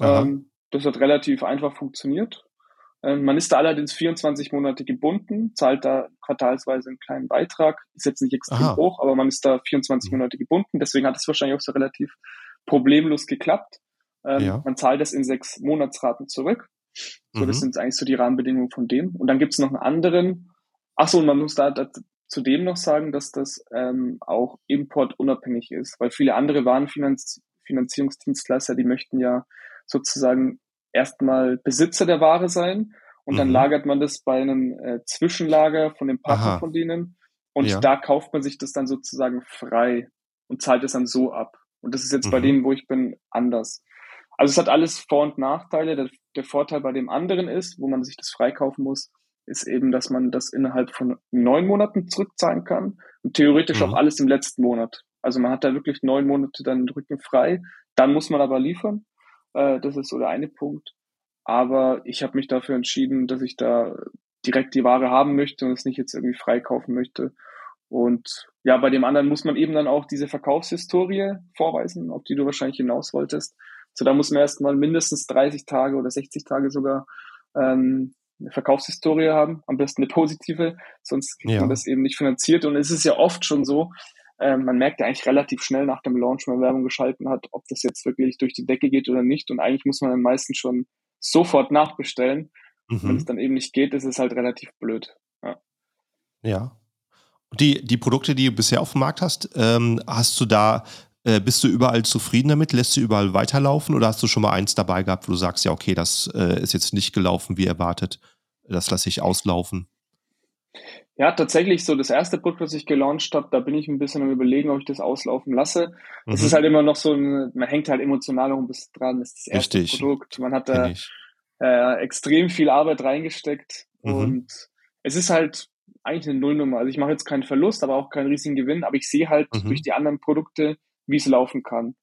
Ähm, das hat relativ einfach funktioniert. Ähm, man ist da allerdings 24 Monate gebunden, zahlt da quartalsweise einen kleinen Beitrag. Ist jetzt nicht extrem Aha. hoch, aber man ist da 24 mhm. Monate gebunden. Deswegen hat es wahrscheinlich auch so relativ problemlos geklappt. Ähm, ja. Man zahlt das in sechs Monatsraten zurück. So, mhm. das sind eigentlich so die Rahmenbedingungen von dem. Und dann gibt es noch einen anderen. Ach so, und man muss da, da zudem noch sagen, dass das ähm, auch importunabhängig ist, weil viele andere Warenfinanzierungsdienstleister, die möchten ja sozusagen erstmal Besitzer der Ware sein und mhm. dann lagert man das bei einem äh, Zwischenlager von dem Partner Aha. von denen und ja. da kauft man sich das dann sozusagen frei und zahlt es dann so ab. Und das ist jetzt mhm. bei denen, wo ich bin, anders. Also es hat alles Vor- und Nachteile. Der, der, Vorteil bei dem anderen ist, wo man sich das freikaufen muss, ist eben, dass man das innerhalb von neun Monaten zurückzahlen kann und theoretisch mhm. auch alles im letzten Monat. Also man hat da wirklich neun Monate dann den Rücken frei. Dann muss man aber liefern. Äh, das ist so der eine Punkt. Aber ich habe mich dafür entschieden, dass ich da direkt die Ware haben möchte und es nicht jetzt irgendwie freikaufen möchte. Und ja, bei dem anderen muss man eben dann auch diese Verkaufshistorie vorweisen, auf die du wahrscheinlich hinaus wolltest. So, da muss man erstmal mindestens 30 Tage oder 60 Tage sogar ähm, eine Verkaufshistorie haben, am besten eine positive, sonst kriegt ja. man das eben nicht finanziert. Und es ist ja oft schon so, ähm, man merkt ja eigentlich relativ schnell nach dem Launch, wenn man Werbung geschalten hat, ob das jetzt wirklich durch die Decke geht oder nicht. Und eigentlich muss man am meisten schon sofort nachbestellen. Mhm. Wenn es dann eben nicht geht, ist es halt relativ blöd. Ja. ja. Die, die Produkte, die du bisher auf dem Markt hast, ähm, hast du da äh, bist du überall zufrieden damit? Lässt du überall weiterlaufen oder hast du schon mal eins dabei gehabt, wo du sagst, ja, okay, das äh, ist jetzt nicht gelaufen wie erwartet, das lasse ich auslaufen? Ja, tatsächlich so das erste Produkt, was ich gelauncht habe, da bin ich ein bisschen am überlegen, ob ich das auslaufen lasse. Mhm. Es ist halt immer noch so, ein, man hängt halt emotional noch ein bisschen dran, das ist das erste Richtig. Produkt. Man hat da äh, extrem viel Arbeit reingesteckt mhm. und es ist halt eigentlich eine Nullnummer. Also ich mache jetzt keinen Verlust, aber auch keinen riesigen Gewinn, aber ich sehe halt mhm. durch die anderen Produkte, wie es laufen kann.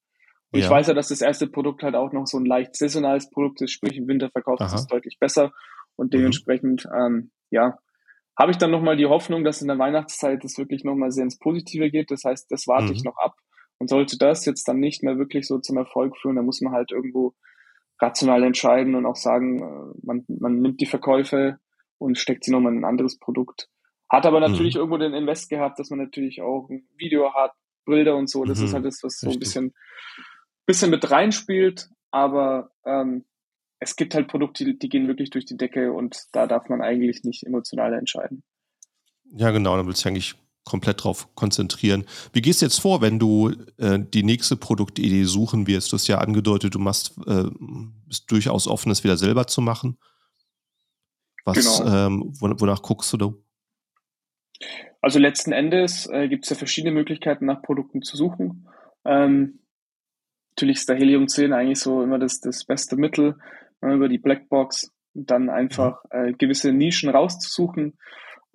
Und ja. ich weiß ja, dass das erste Produkt halt auch noch so ein leicht saisonales Produkt ist, sprich im Winter verkauft Aha. es deutlich besser und mhm. dementsprechend, mhm. ähm, ja, habe ich dann nochmal die Hoffnung, dass in der Weihnachtszeit es wirklich nochmal sehr ins Positive geht. Das heißt, das warte mhm. ich noch ab. Und sollte das jetzt dann nicht mehr wirklich so zum Erfolg führen, dann muss man halt irgendwo rational entscheiden und auch sagen, äh, man, man nimmt die Verkäufe und steckt sie nochmal in ein anderes Produkt. Hat aber natürlich mhm. irgendwo den Invest gehabt, dass man natürlich auch ein Video hat, Bilder und so. Das mhm, ist halt das, was so ein bisschen, bisschen mit reinspielt. Aber ähm, es gibt halt Produkte, die, die gehen wirklich durch die Decke und da darf man eigentlich nicht emotional entscheiden. Ja, genau, da willst du eigentlich komplett drauf konzentrieren. Wie gehst du jetzt vor, wenn du äh, die nächste Produktidee suchen wirst? Du hast ja angedeutet, du machst, äh, bist durchaus offen, es wieder selber zu machen. Was, genau. ähm, wonach guckst du da? Also letzten Endes äh, gibt es ja verschiedene Möglichkeiten, nach Produkten zu suchen. Ähm, natürlich ist der Helium 10 eigentlich so immer das, das beste Mittel, äh, über die Blackbox und dann einfach mhm. äh, gewisse Nischen rauszusuchen.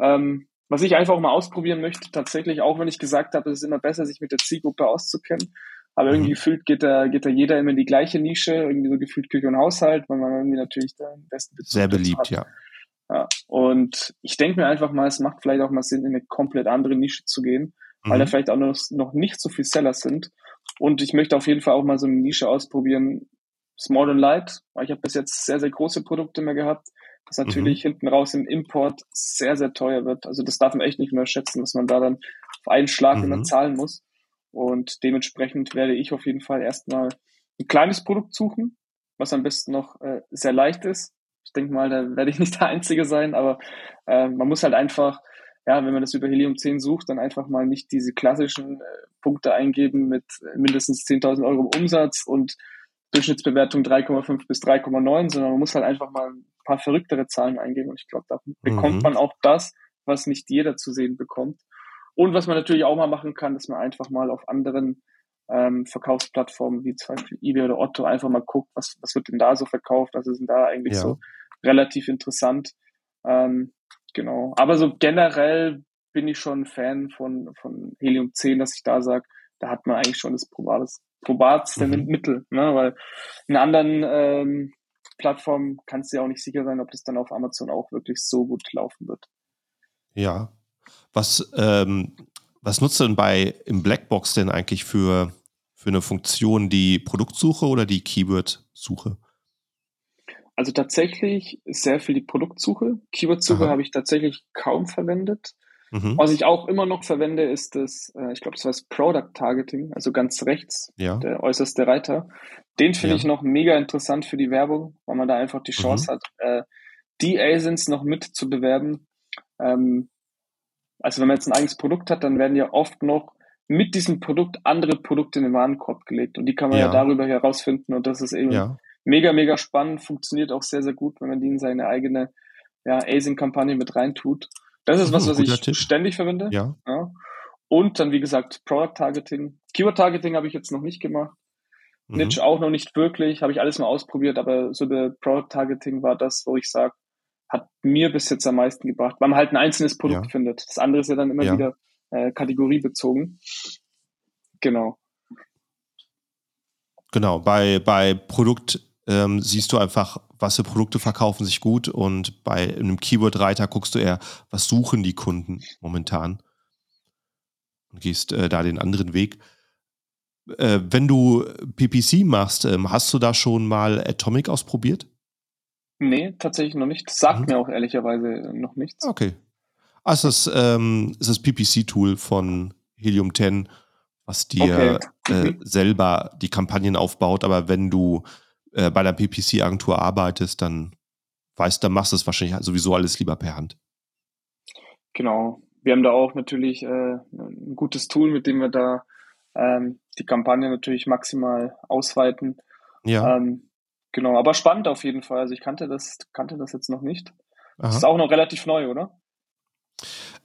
Ähm, was ich einfach mal ausprobieren möchte, tatsächlich, auch wenn ich gesagt habe, es ist immer besser, sich mit der Zielgruppe auszukennen. Aber mhm. irgendwie gefühlt geht da, geht da jeder immer in die gleiche Nische, irgendwie so gefühlt Küche und Haushalt, weil man irgendwie natürlich den besten Bezug Sehr beliebt, hat. ja. Ja, und ich denke mir einfach mal, es macht vielleicht auch mal Sinn, in eine komplett andere Nische zu gehen, weil da mhm. vielleicht auch noch, noch nicht so viel Seller sind. Und ich möchte auf jeden Fall auch mal so eine Nische ausprobieren, Small and Light, weil ich habe bis jetzt sehr, sehr große Produkte mehr gehabt, was natürlich mhm. hinten raus im Import sehr, sehr teuer wird. Also das darf man echt nicht mehr schätzen, dass man da dann auf einen Schlag mhm. immer zahlen muss. Und dementsprechend werde ich auf jeden Fall erstmal ein kleines Produkt suchen, was am besten noch äh, sehr leicht ist, ich denke mal, da werde ich nicht der Einzige sein, aber äh, man muss halt einfach, ja, wenn man das über Helium 10 sucht, dann einfach mal nicht diese klassischen äh, Punkte eingeben mit mindestens 10.000 Euro Umsatz und Durchschnittsbewertung 3,5 bis 3,9, sondern man muss halt einfach mal ein paar verrücktere Zahlen eingeben und ich glaube, da mhm. bekommt man auch das, was nicht jeder zu sehen bekommt. Und was man natürlich auch mal machen kann, dass man einfach mal auf anderen ähm, Verkaufsplattformen wie zum Beispiel eBay oder Otto einfach mal guckt, was, was wird denn da so verkauft, was ist denn da eigentlich ja. so relativ interessant. Ähm, genau. Aber so generell bin ich schon Fan von, von Helium 10, dass ich da sage, da hat man eigentlich schon das probates, probatste mhm. Mittel, ne? weil in anderen ähm, Plattformen kannst du ja auch nicht sicher sein, ob das dann auf Amazon auch wirklich so gut laufen wird. Ja. Was, ähm, was nutzt du denn bei im Blackbox denn eigentlich für, für eine Funktion, die Produktsuche oder die Keyword-Suche? Also tatsächlich sehr viel die Produktsuche. Keywordsuche habe ich tatsächlich kaum verwendet. Mhm. Was ich auch immer noch verwende, ist das, äh, ich glaube, das heißt Product Targeting, also ganz rechts, ja. der äußerste Reiter. Den finde ja. ich noch mega interessant für die Werbung, weil man da einfach die Chance mhm. hat, äh, die ASINs noch mit zu bewerben. Ähm, also wenn man jetzt ein eigenes Produkt hat, dann werden ja oft noch mit diesem Produkt andere Produkte in den Warenkorb gelegt und die kann man ja, ja darüber herausfinden und das ist eben ja mega, mega spannend, funktioniert auch sehr, sehr gut, wenn man die in seine eigene ja, Asing-Kampagne mit reintut. Das ist was, was ich Tipp. ständig verwende. Ja. ja. Und dann, wie gesagt, Product Targeting. Keyword Targeting habe ich jetzt noch nicht gemacht. Mhm. Niche auch noch nicht wirklich, habe ich alles mal ausprobiert, aber so der Product Targeting war das, wo ich sage, hat mir bis jetzt am meisten gebracht, weil man halt ein einzelnes Produkt ja. findet. Das andere ist ja dann immer wieder äh, kategoriebezogen. Genau. Genau, bei, bei Produkt ähm, siehst du einfach, was für Produkte verkaufen sich gut und bei einem Keyword-Reiter guckst du eher, was suchen die Kunden momentan und gehst äh, da den anderen Weg. Äh, wenn du PPC machst, ähm, hast du da schon mal Atomic ausprobiert? Nee, tatsächlich noch nicht. Sagt mhm. mir auch ehrlicherweise noch nichts. Okay. Also es ist, ähm, ist das PPC-Tool von Helium 10, was dir okay. äh, mhm. selber die Kampagnen aufbaut. Aber wenn du äh, bei der PPC-Agentur arbeitest, dann weißt, dann machst du es wahrscheinlich sowieso alles lieber per Hand. Genau. Wir haben da auch natürlich äh, ein gutes Tool, mit dem wir da ähm, die Kampagne natürlich maximal ausweiten. Ja. Ähm, genau, aber spannend auf jeden Fall. Also ich kannte das, kannte das jetzt noch nicht. Aha. Das ist auch noch relativ neu, oder?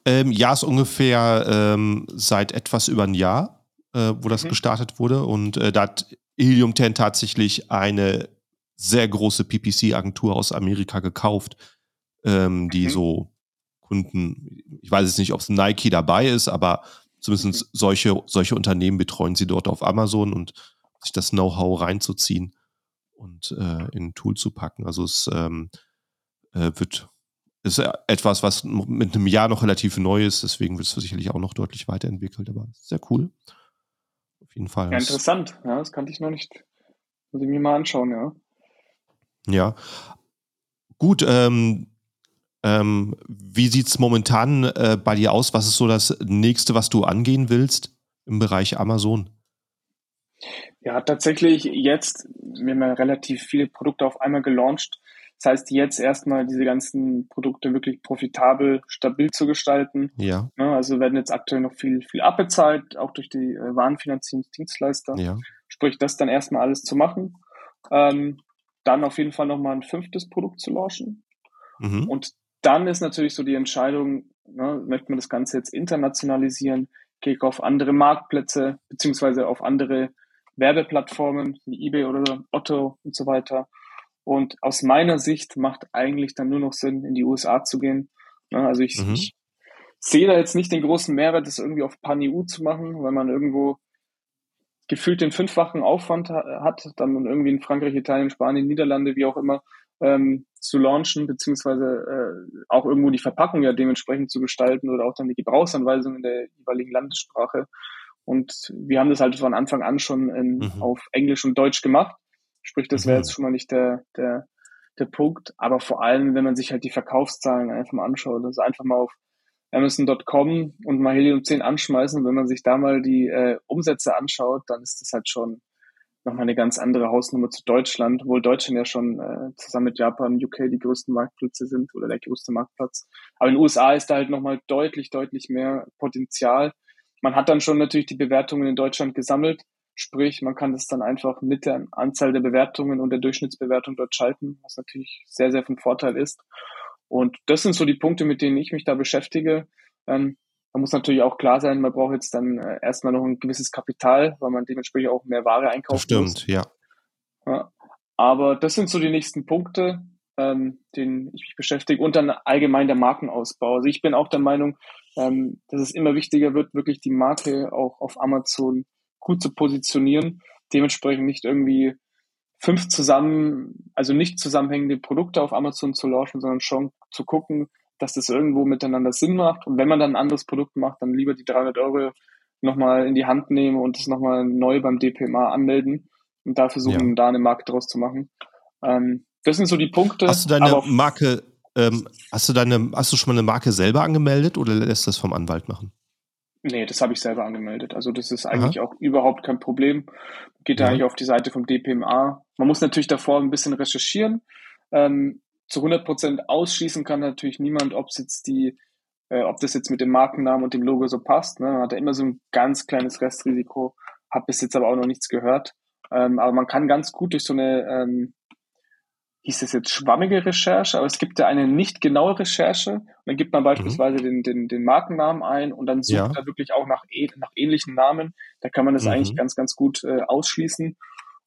Ähm, ja, ist ungefähr ähm, seit etwas über ein Jahr, äh, wo das mhm. gestartet wurde. Und äh, da hat Helium 10 tatsächlich eine sehr große PPC-Agentur aus Amerika gekauft, ähm, die mhm. so Kunden, ich weiß jetzt nicht, ob es Nike dabei ist, aber zumindest mhm. solche, solche Unternehmen betreuen sie dort auf Amazon und sich das Know-how reinzuziehen und äh, in ein Tool zu packen. Also es ähm, äh, wird ist etwas, was mit einem Jahr noch relativ neu ist, deswegen wird es sicherlich auch noch deutlich weiterentwickelt, aber sehr cool jeden Fall. Ja, interessant. Ja, das kannte ich noch nicht. Muss ich mir mal anschauen, ja. Ja. Gut, ähm, ähm, wie sieht es momentan äh, bei dir aus? Was ist so das nächste, was du angehen willst im Bereich Amazon? Ja, tatsächlich jetzt, wir haben ja relativ viele Produkte auf einmal gelauncht. Das heißt, jetzt erstmal diese ganzen Produkte wirklich profitabel, stabil zu gestalten. Ja. Ne, also werden jetzt aktuell noch viel, viel abbezahlt, auch durch die äh, Warenfinanzierungsdienstleister. Ja. Sprich, das dann erstmal alles zu machen. Ähm, dann auf jeden Fall nochmal ein fünftes Produkt zu launchen. Mhm. Und dann ist natürlich so die Entscheidung, ne, möchte man das Ganze jetzt internationalisieren, gehe ich auf andere Marktplätze, beziehungsweise auf andere Werbeplattformen wie eBay oder Otto und so weiter. Und aus meiner Sicht macht eigentlich dann nur noch Sinn, in die USA zu gehen. Ne, also ich, mhm. ich sehe da jetzt nicht den großen Mehrwert, das irgendwie auf Pan-EU zu machen, weil man irgendwo gefühlt den fünffachen Aufwand hat, dann irgendwie in Frankreich, Italien, Spanien, Niederlande, wie auch immer, ähm, zu launchen, beziehungsweise äh, auch irgendwo die Verpackung ja dementsprechend zu gestalten oder auch dann die Gebrauchsanweisung in der jeweiligen Landessprache. Und wir haben das halt von Anfang an schon in, mhm. auf Englisch und Deutsch gemacht. Sprich, das wäre mhm. jetzt schon mal nicht der, der, der Punkt. Aber vor allem, wenn man sich halt die Verkaufszahlen einfach mal anschaut, also einfach mal auf Amazon.com und mal Helium 10 anschmeißen. Wenn man sich da mal die äh, Umsätze anschaut, dann ist das halt schon nochmal eine ganz andere Hausnummer zu Deutschland, obwohl Deutschland ja schon äh, zusammen mit Japan und UK die größten Marktplätze sind oder der größte Marktplatz. Aber in den USA ist da halt nochmal deutlich, deutlich mehr Potenzial. Man hat dann schon natürlich die Bewertungen in Deutschland gesammelt, sprich, man kann das dann einfach mit der Anzahl der Bewertungen und der Durchschnittsbewertung dort schalten, was natürlich sehr, sehr von Vorteil ist. Und das sind so die Punkte, mit denen ich mich da beschäftige. Ähm, man muss natürlich auch klar sein, man braucht jetzt dann äh, erstmal noch ein gewisses Kapital, weil man dementsprechend auch mehr Ware einkaufen stimmt, muss. ja. ja. Aber das sind so die nächsten Punkte, ähm, denen ich mich beschäftige. Und dann allgemein der Markenausbau. Also ich bin auch der Meinung, ähm, dass es immer wichtiger wird, wirklich die Marke auch auf Amazon gut zu positionieren. Dementsprechend nicht irgendwie fünf zusammen, also nicht zusammenhängende Produkte auf Amazon zu launchen, sondern schon zu gucken, dass das irgendwo miteinander Sinn macht. Und wenn man dann ein anderes Produkt macht, dann lieber die 300 Euro nochmal in die Hand nehmen und das nochmal neu beim DPMA anmelden und da versuchen, ja. da eine Marke draus zu machen. Ähm, das sind so die Punkte. Hast du deine Marke, ähm, hast du deine, hast du schon mal eine Marke selber angemeldet oder lässt das vom Anwalt machen? Nee, das habe ich selber angemeldet. Also das ist eigentlich Aha. auch überhaupt kein Problem. Geht ja. eigentlich auf die Seite vom DPMA. Man muss natürlich davor ein bisschen recherchieren. Ähm, zu 100 Prozent ausschließen kann natürlich niemand, ob jetzt die, äh, ob das jetzt mit dem Markennamen und dem Logo so passt. Ne? Man hat ja immer so ein ganz kleines Restrisiko. Hab bis jetzt aber auch noch nichts gehört. Ähm, aber man kann ganz gut durch so eine ähm, hieß es jetzt schwammige Recherche, aber es gibt ja eine nicht genaue Recherche. Und dann gibt man mhm. beispielsweise mhm. den, den, den Markennamen ein und dann sucht ja. er wirklich auch nach, nach ähnlichen Namen. Da kann man das mhm. eigentlich ganz, ganz gut äh, ausschließen.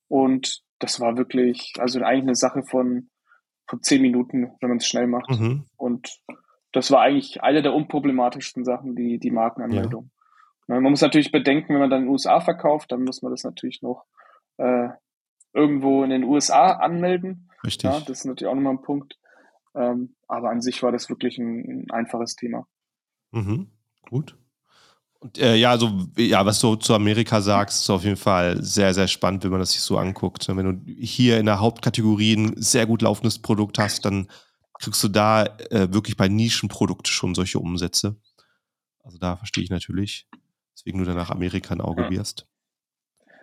Und das war wirklich, also eigentlich eine Sache von, von zehn Minuten, wenn man es schnell macht. Mhm. Und das war eigentlich eine der unproblematischsten Sachen, die, die Markenanmeldung. Ja. Man muss natürlich bedenken, wenn man dann in den USA verkauft, dann muss man das natürlich noch äh, irgendwo in den USA anmelden. Richtig. Ja, das ist natürlich auch nochmal ein Punkt. Ähm, aber an sich war das wirklich ein, ein einfaches Thema. Mhm. Gut. Und, äh, ja, also, ja, was du zu Amerika sagst, ist auf jeden Fall sehr, sehr spannend, wenn man das sich so anguckt. Wenn du hier in der Hauptkategorie ein sehr gut laufendes Produkt hast, dann kriegst du da äh, wirklich bei Nischenprodukten schon solche Umsätze. Also da verstehe ich natürlich, weswegen du dann nach Amerika ein Auge ja.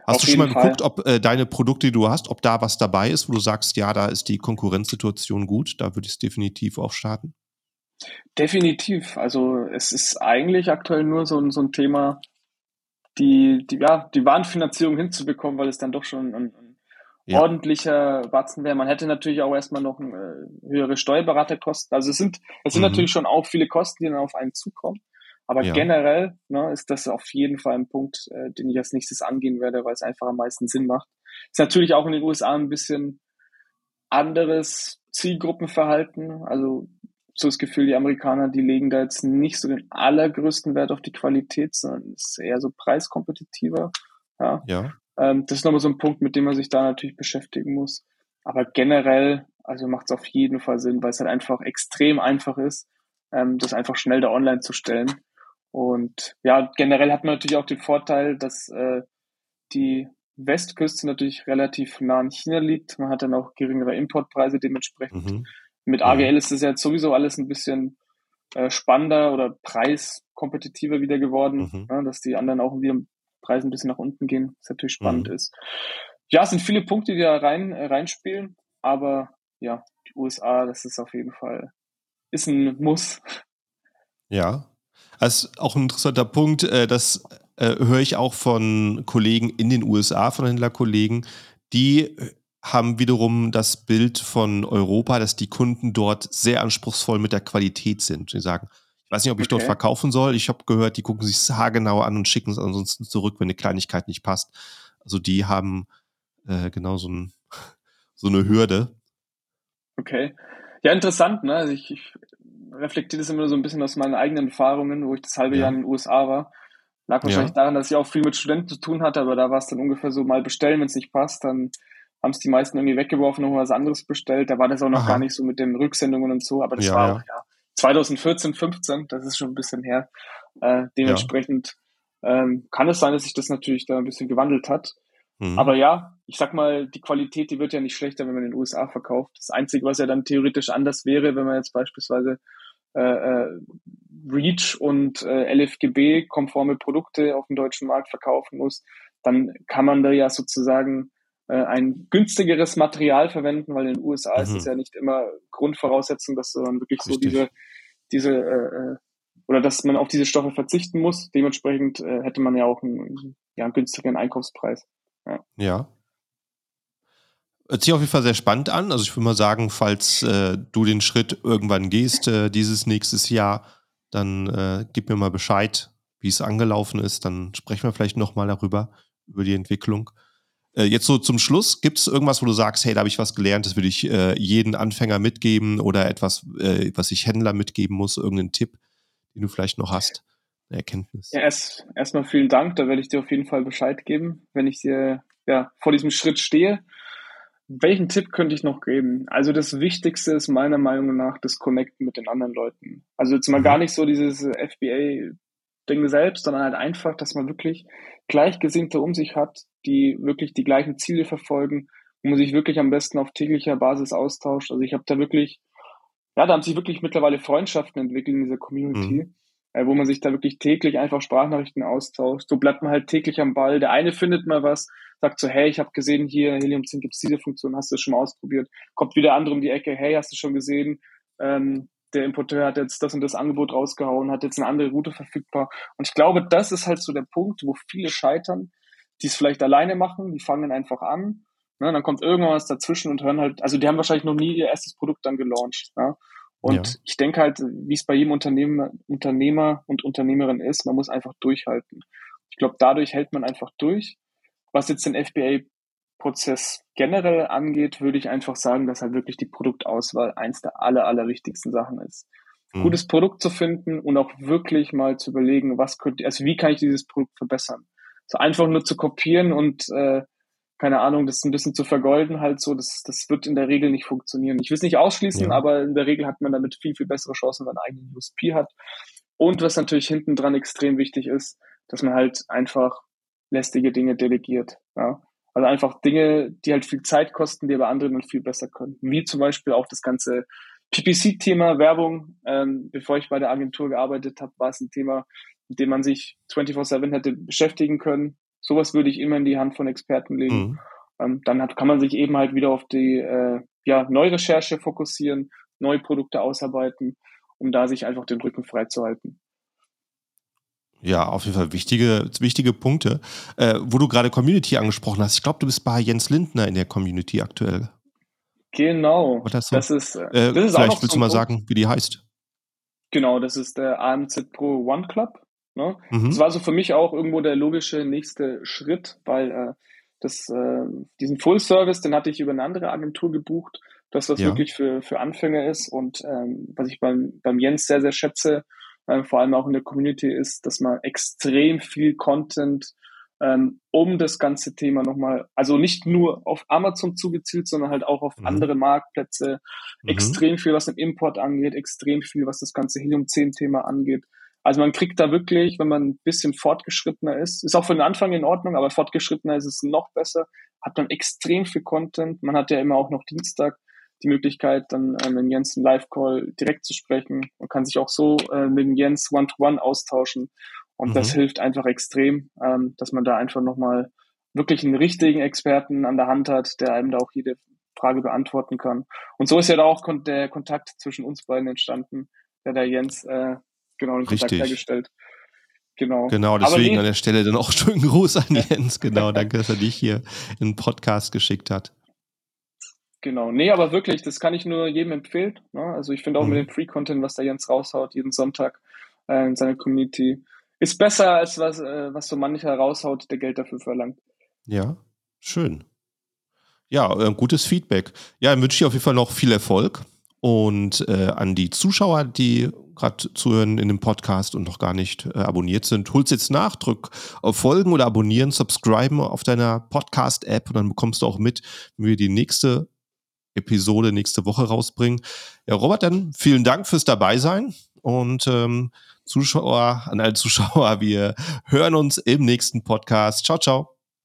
Hast Auf du schon mal geguckt, Fall. ob äh, deine Produkte, die du hast, ob da was dabei ist, wo du sagst, ja, da ist die Konkurrenzsituation gut, da würde ich es definitiv auch starten? Definitiv. Also es ist eigentlich aktuell nur so, so ein Thema, die, die, ja, die Warenfinanzierung hinzubekommen, weil es dann doch schon ein, ein ja. ordentlicher Batzen wäre. Man hätte natürlich auch erstmal noch äh, höhere Steuerberaterkosten. Also es sind, es sind mhm. natürlich schon auch viele Kosten, die dann auf einen zukommen. Aber ja. generell ne, ist das auf jeden Fall ein Punkt, äh, den ich als nächstes angehen werde, weil es einfach am meisten Sinn macht. Ist natürlich auch in den USA ein bisschen anderes Zielgruppenverhalten. Also so das Gefühl, die Amerikaner, die legen da jetzt nicht so den allergrößten Wert auf die Qualität, sondern ist eher so preiskompetitiver. Ja. ja. Ähm, das ist nochmal so ein Punkt, mit dem man sich da natürlich beschäftigen muss. Aber generell, also macht es auf jeden Fall Sinn, weil es halt einfach extrem einfach ist, ähm, das einfach schnell da online zu stellen. Und ja, generell hat man natürlich auch den Vorteil, dass äh, die Westküste natürlich relativ nah an China liegt. Man hat dann auch geringere Importpreise dementsprechend. Mhm. Mit AGL ist es ja jetzt sowieso alles ein bisschen äh, spannender oder preiskompetitiver wieder geworden, mhm. ja, dass die anderen auch wieder Preise ein bisschen nach unten gehen, was natürlich spannend mhm. ist. Ja, es sind viele Punkte, die da rein, äh, reinspielen, aber ja, die USA, das ist auf jeden Fall, ist ein Muss. Ja, das ist auch ein interessanter Punkt. Äh, das äh, höre ich auch von Kollegen in den USA, von Händlerkollegen. Die haben wiederum das Bild von Europa, dass die Kunden dort sehr anspruchsvoll mit der Qualität sind. Sie sagen, ich weiß nicht, ob ich okay. dort verkaufen soll. Ich habe gehört, die gucken sich es haargenau an und schicken es ansonsten zurück, wenn eine Kleinigkeit nicht passt. Also die haben äh, genau so, ein, so eine Hürde. Okay. Ja, interessant, ne? Also ich, ich reflektiere das immer so ein bisschen aus meinen eigenen Erfahrungen, wo ich das halbe ja. Jahr in den USA war. Lag wahrscheinlich ja. daran, dass ich auch viel mit Studenten zu tun hatte, aber da war es dann ungefähr so, mal bestellen, wenn es nicht passt, dann haben es die meisten irgendwie weggeworfen und was anderes bestellt. Da war das auch noch Aha. gar nicht so mit den Rücksendungen und so, aber das ja, war auch, ja, 2014, 15, das ist schon ein bisschen her. Äh, dementsprechend ähm, kann es sein, dass sich das natürlich da ein bisschen gewandelt hat. Mhm. Aber ja, ich sag mal, die Qualität, die wird ja nicht schlechter, wenn man in den USA verkauft. Das Einzige, was ja dann theoretisch anders wäre, wenn man jetzt beispielsweise äh, äh, REACH und äh, LFGB-konforme Produkte auf dem deutschen Markt verkaufen muss, dann kann man da ja sozusagen äh, ein günstigeres Material verwenden, weil in den USA mhm. ist es ja nicht immer Grundvoraussetzung, dass man wirklich Richtig. so diese, diese äh, äh, oder dass man auf diese Stoffe verzichten muss. Dementsprechend äh, hätte man ja auch einen, ja, einen günstigeren Einkaufspreis. Ja. ja. Hört sich auf jeden Fall sehr spannend an. Also ich würde mal sagen, falls äh, du den Schritt irgendwann gehst, äh, dieses nächstes Jahr, dann äh, gib mir mal Bescheid, wie es angelaufen ist. Dann sprechen wir vielleicht nochmal darüber, über die Entwicklung. Äh, jetzt so zum Schluss, gibt es irgendwas, wo du sagst, hey, da habe ich was gelernt, das würde ich äh, jeden Anfänger mitgeben oder etwas, äh, was ich Händler mitgeben muss, irgendeinen Tipp, den du vielleicht noch hast, eine Erkenntnis? Ja, erst erstmal vielen Dank, da werde ich dir auf jeden Fall Bescheid geben, wenn ich dir ja, vor diesem Schritt stehe. Welchen Tipp könnte ich noch geben? Also das Wichtigste ist meiner Meinung nach das Connecten mit den anderen Leuten. Also jetzt mal mhm. gar nicht so dieses FBA Ding selbst, sondern halt einfach, dass man wirklich Gleichgesinnte um sich hat, die wirklich die gleichen Ziele verfolgen, wo man sich wirklich am besten auf täglicher Basis austauscht. Also ich habe da wirklich, ja, da haben sich wirklich mittlerweile Freundschaften entwickelt in dieser Community, mhm. äh, wo man sich da wirklich täglich einfach Sprachnachrichten austauscht. So bleibt man halt täglich am Ball. Der eine findet mal was, sagt so, hey, ich habe gesehen, hier Helium 10 gibt es diese Funktion, hast du das schon mal ausprobiert? Kommt wieder andere um die Ecke, hey, hast du schon gesehen? Ähm, der Importeur hat jetzt das und das Angebot rausgehauen, hat jetzt eine andere Route verfügbar. Und ich glaube, das ist halt so der Punkt, wo viele scheitern, die es vielleicht alleine machen, die fangen einfach an, ne, dann kommt irgendwann was dazwischen und hören halt, also die haben wahrscheinlich noch nie ihr erstes Produkt dann gelauncht. Ne? Und ja. ich denke halt, wie es bei jedem Unternehmer, Unternehmer und Unternehmerin ist, man muss einfach durchhalten. Ich glaube, dadurch hält man einfach durch. Was jetzt den FBA Prozess generell angeht, würde ich einfach sagen, dass halt wirklich die Produktauswahl eins der aller, aller wichtigsten Sachen ist. Mhm. Gutes Produkt zu finden und auch wirklich mal zu überlegen, was könnte, also wie kann ich dieses Produkt verbessern? So einfach nur zu kopieren und äh, keine Ahnung, das ein bisschen zu vergolden, halt so, das, das wird in der Regel nicht funktionieren. Ich will es nicht ausschließen, ja. aber in der Regel hat man damit viel, viel bessere Chancen, wenn man einen eigenen USP hat. Und was natürlich hinten dran extrem wichtig ist, dass man halt einfach lästige Dinge delegiert. Ja? Also einfach Dinge, die halt viel Zeit kosten, die aber andere dann viel besser können. Wie zum Beispiel auch das ganze PPC-Thema Werbung. Ähm, bevor ich bei der Agentur gearbeitet habe, war es ein Thema, mit dem man sich 24-7 hätte beschäftigen können. Sowas würde ich immer in die Hand von Experten legen. Mhm. Ähm, dann hat, kann man sich eben halt wieder auf die äh, ja, Neurecherche fokussieren, neue Produkte ausarbeiten, um da sich einfach den Rücken freizuhalten. Ja, auf jeden Fall wichtige, wichtige Punkte. Äh, wo du gerade Community angesprochen hast, ich glaube, du bist bei Jens Lindner in der Community aktuell. Genau. Das, das, ist, äh, das ist vielleicht willst du mal sagen, wie die heißt. Genau, das ist der AMZ Pro One Club. Ne? Mhm. Das war so für mich auch irgendwo der logische nächste Schritt, weil äh, das, äh, diesen Full Service, den hatte ich über eine andere Agentur gebucht, dass das ja. wirklich für, für Anfänger ist und ähm, was ich beim, beim Jens sehr, sehr schätze, äh, vor allem auch in der Community, ist, dass man extrem viel Content ähm, um das ganze Thema nochmal, also nicht nur auf Amazon zugezielt, sondern halt auch auf mhm. andere Marktplätze, mhm. extrem viel, was den Import angeht, extrem viel, was das ganze Helium-10-Thema angeht. Also man kriegt da wirklich, wenn man ein bisschen fortgeschrittener ist, ist auch für den Anfang in Ordnung, aber fortgeschrittener ist es noch besser, hat man extrem viel Content. Man hat ja immer auch noch Dienstag die Möglichkeit, dann äh, mit Jens einen Live-Call direkt zu sprechen. Man kann sich auch so äh, mit Jens One-to-One -one austauschen. Und mhm. das hilft einfach extrem, ähm, dass man da einfach nochmal wirklich einen richtigen Experten an der Hand hat, der einem da auch jede Frage beantworten kann. Und so ist ja da auch der Kontakt zwischen uns beiden entstanden, der der Jens äh, genau den Kontakt Richtig. hergestellt. Genau. Genau, deswegen nee, an der Stelle dann auch schönen Gruß an Jens. Genau, danke, dass er dich hier in den Podcast geschickt hat. Genau. Nee, aber wirklich, das kann ich nur jedem empfehlen. Ne? Also ich finde auch mhm. mit dem Free-Content, was der Jens raushaut, jeden Sonntag äh, in seiner Community, ist besser als was, äh, was so mancher raushaut, der Geld dafür verlangt. Ja, schön. Ja, äh, gutes Feedback. Ja, ich wünsche dir auf jeden Fall noch viel Erfolg. Und äh, an die Zuschauer, die gerade zuhören in dem Podcast und noch gar nicht äh, abonniert sind, hol's jetzt nach, drück auf Folgen oder abonnieren, subscriben auf deiner Podcast-App und dann bekommst du auch mit, wenn wir die nächste Episode nächste Woche rausbringen. Ja, Robert, dann vielen Dank fürs Dabeisein und ähm, Zuschauer, an alle Zuschauer, wir hören uns im nächsten Podcast. Ciao, ciao.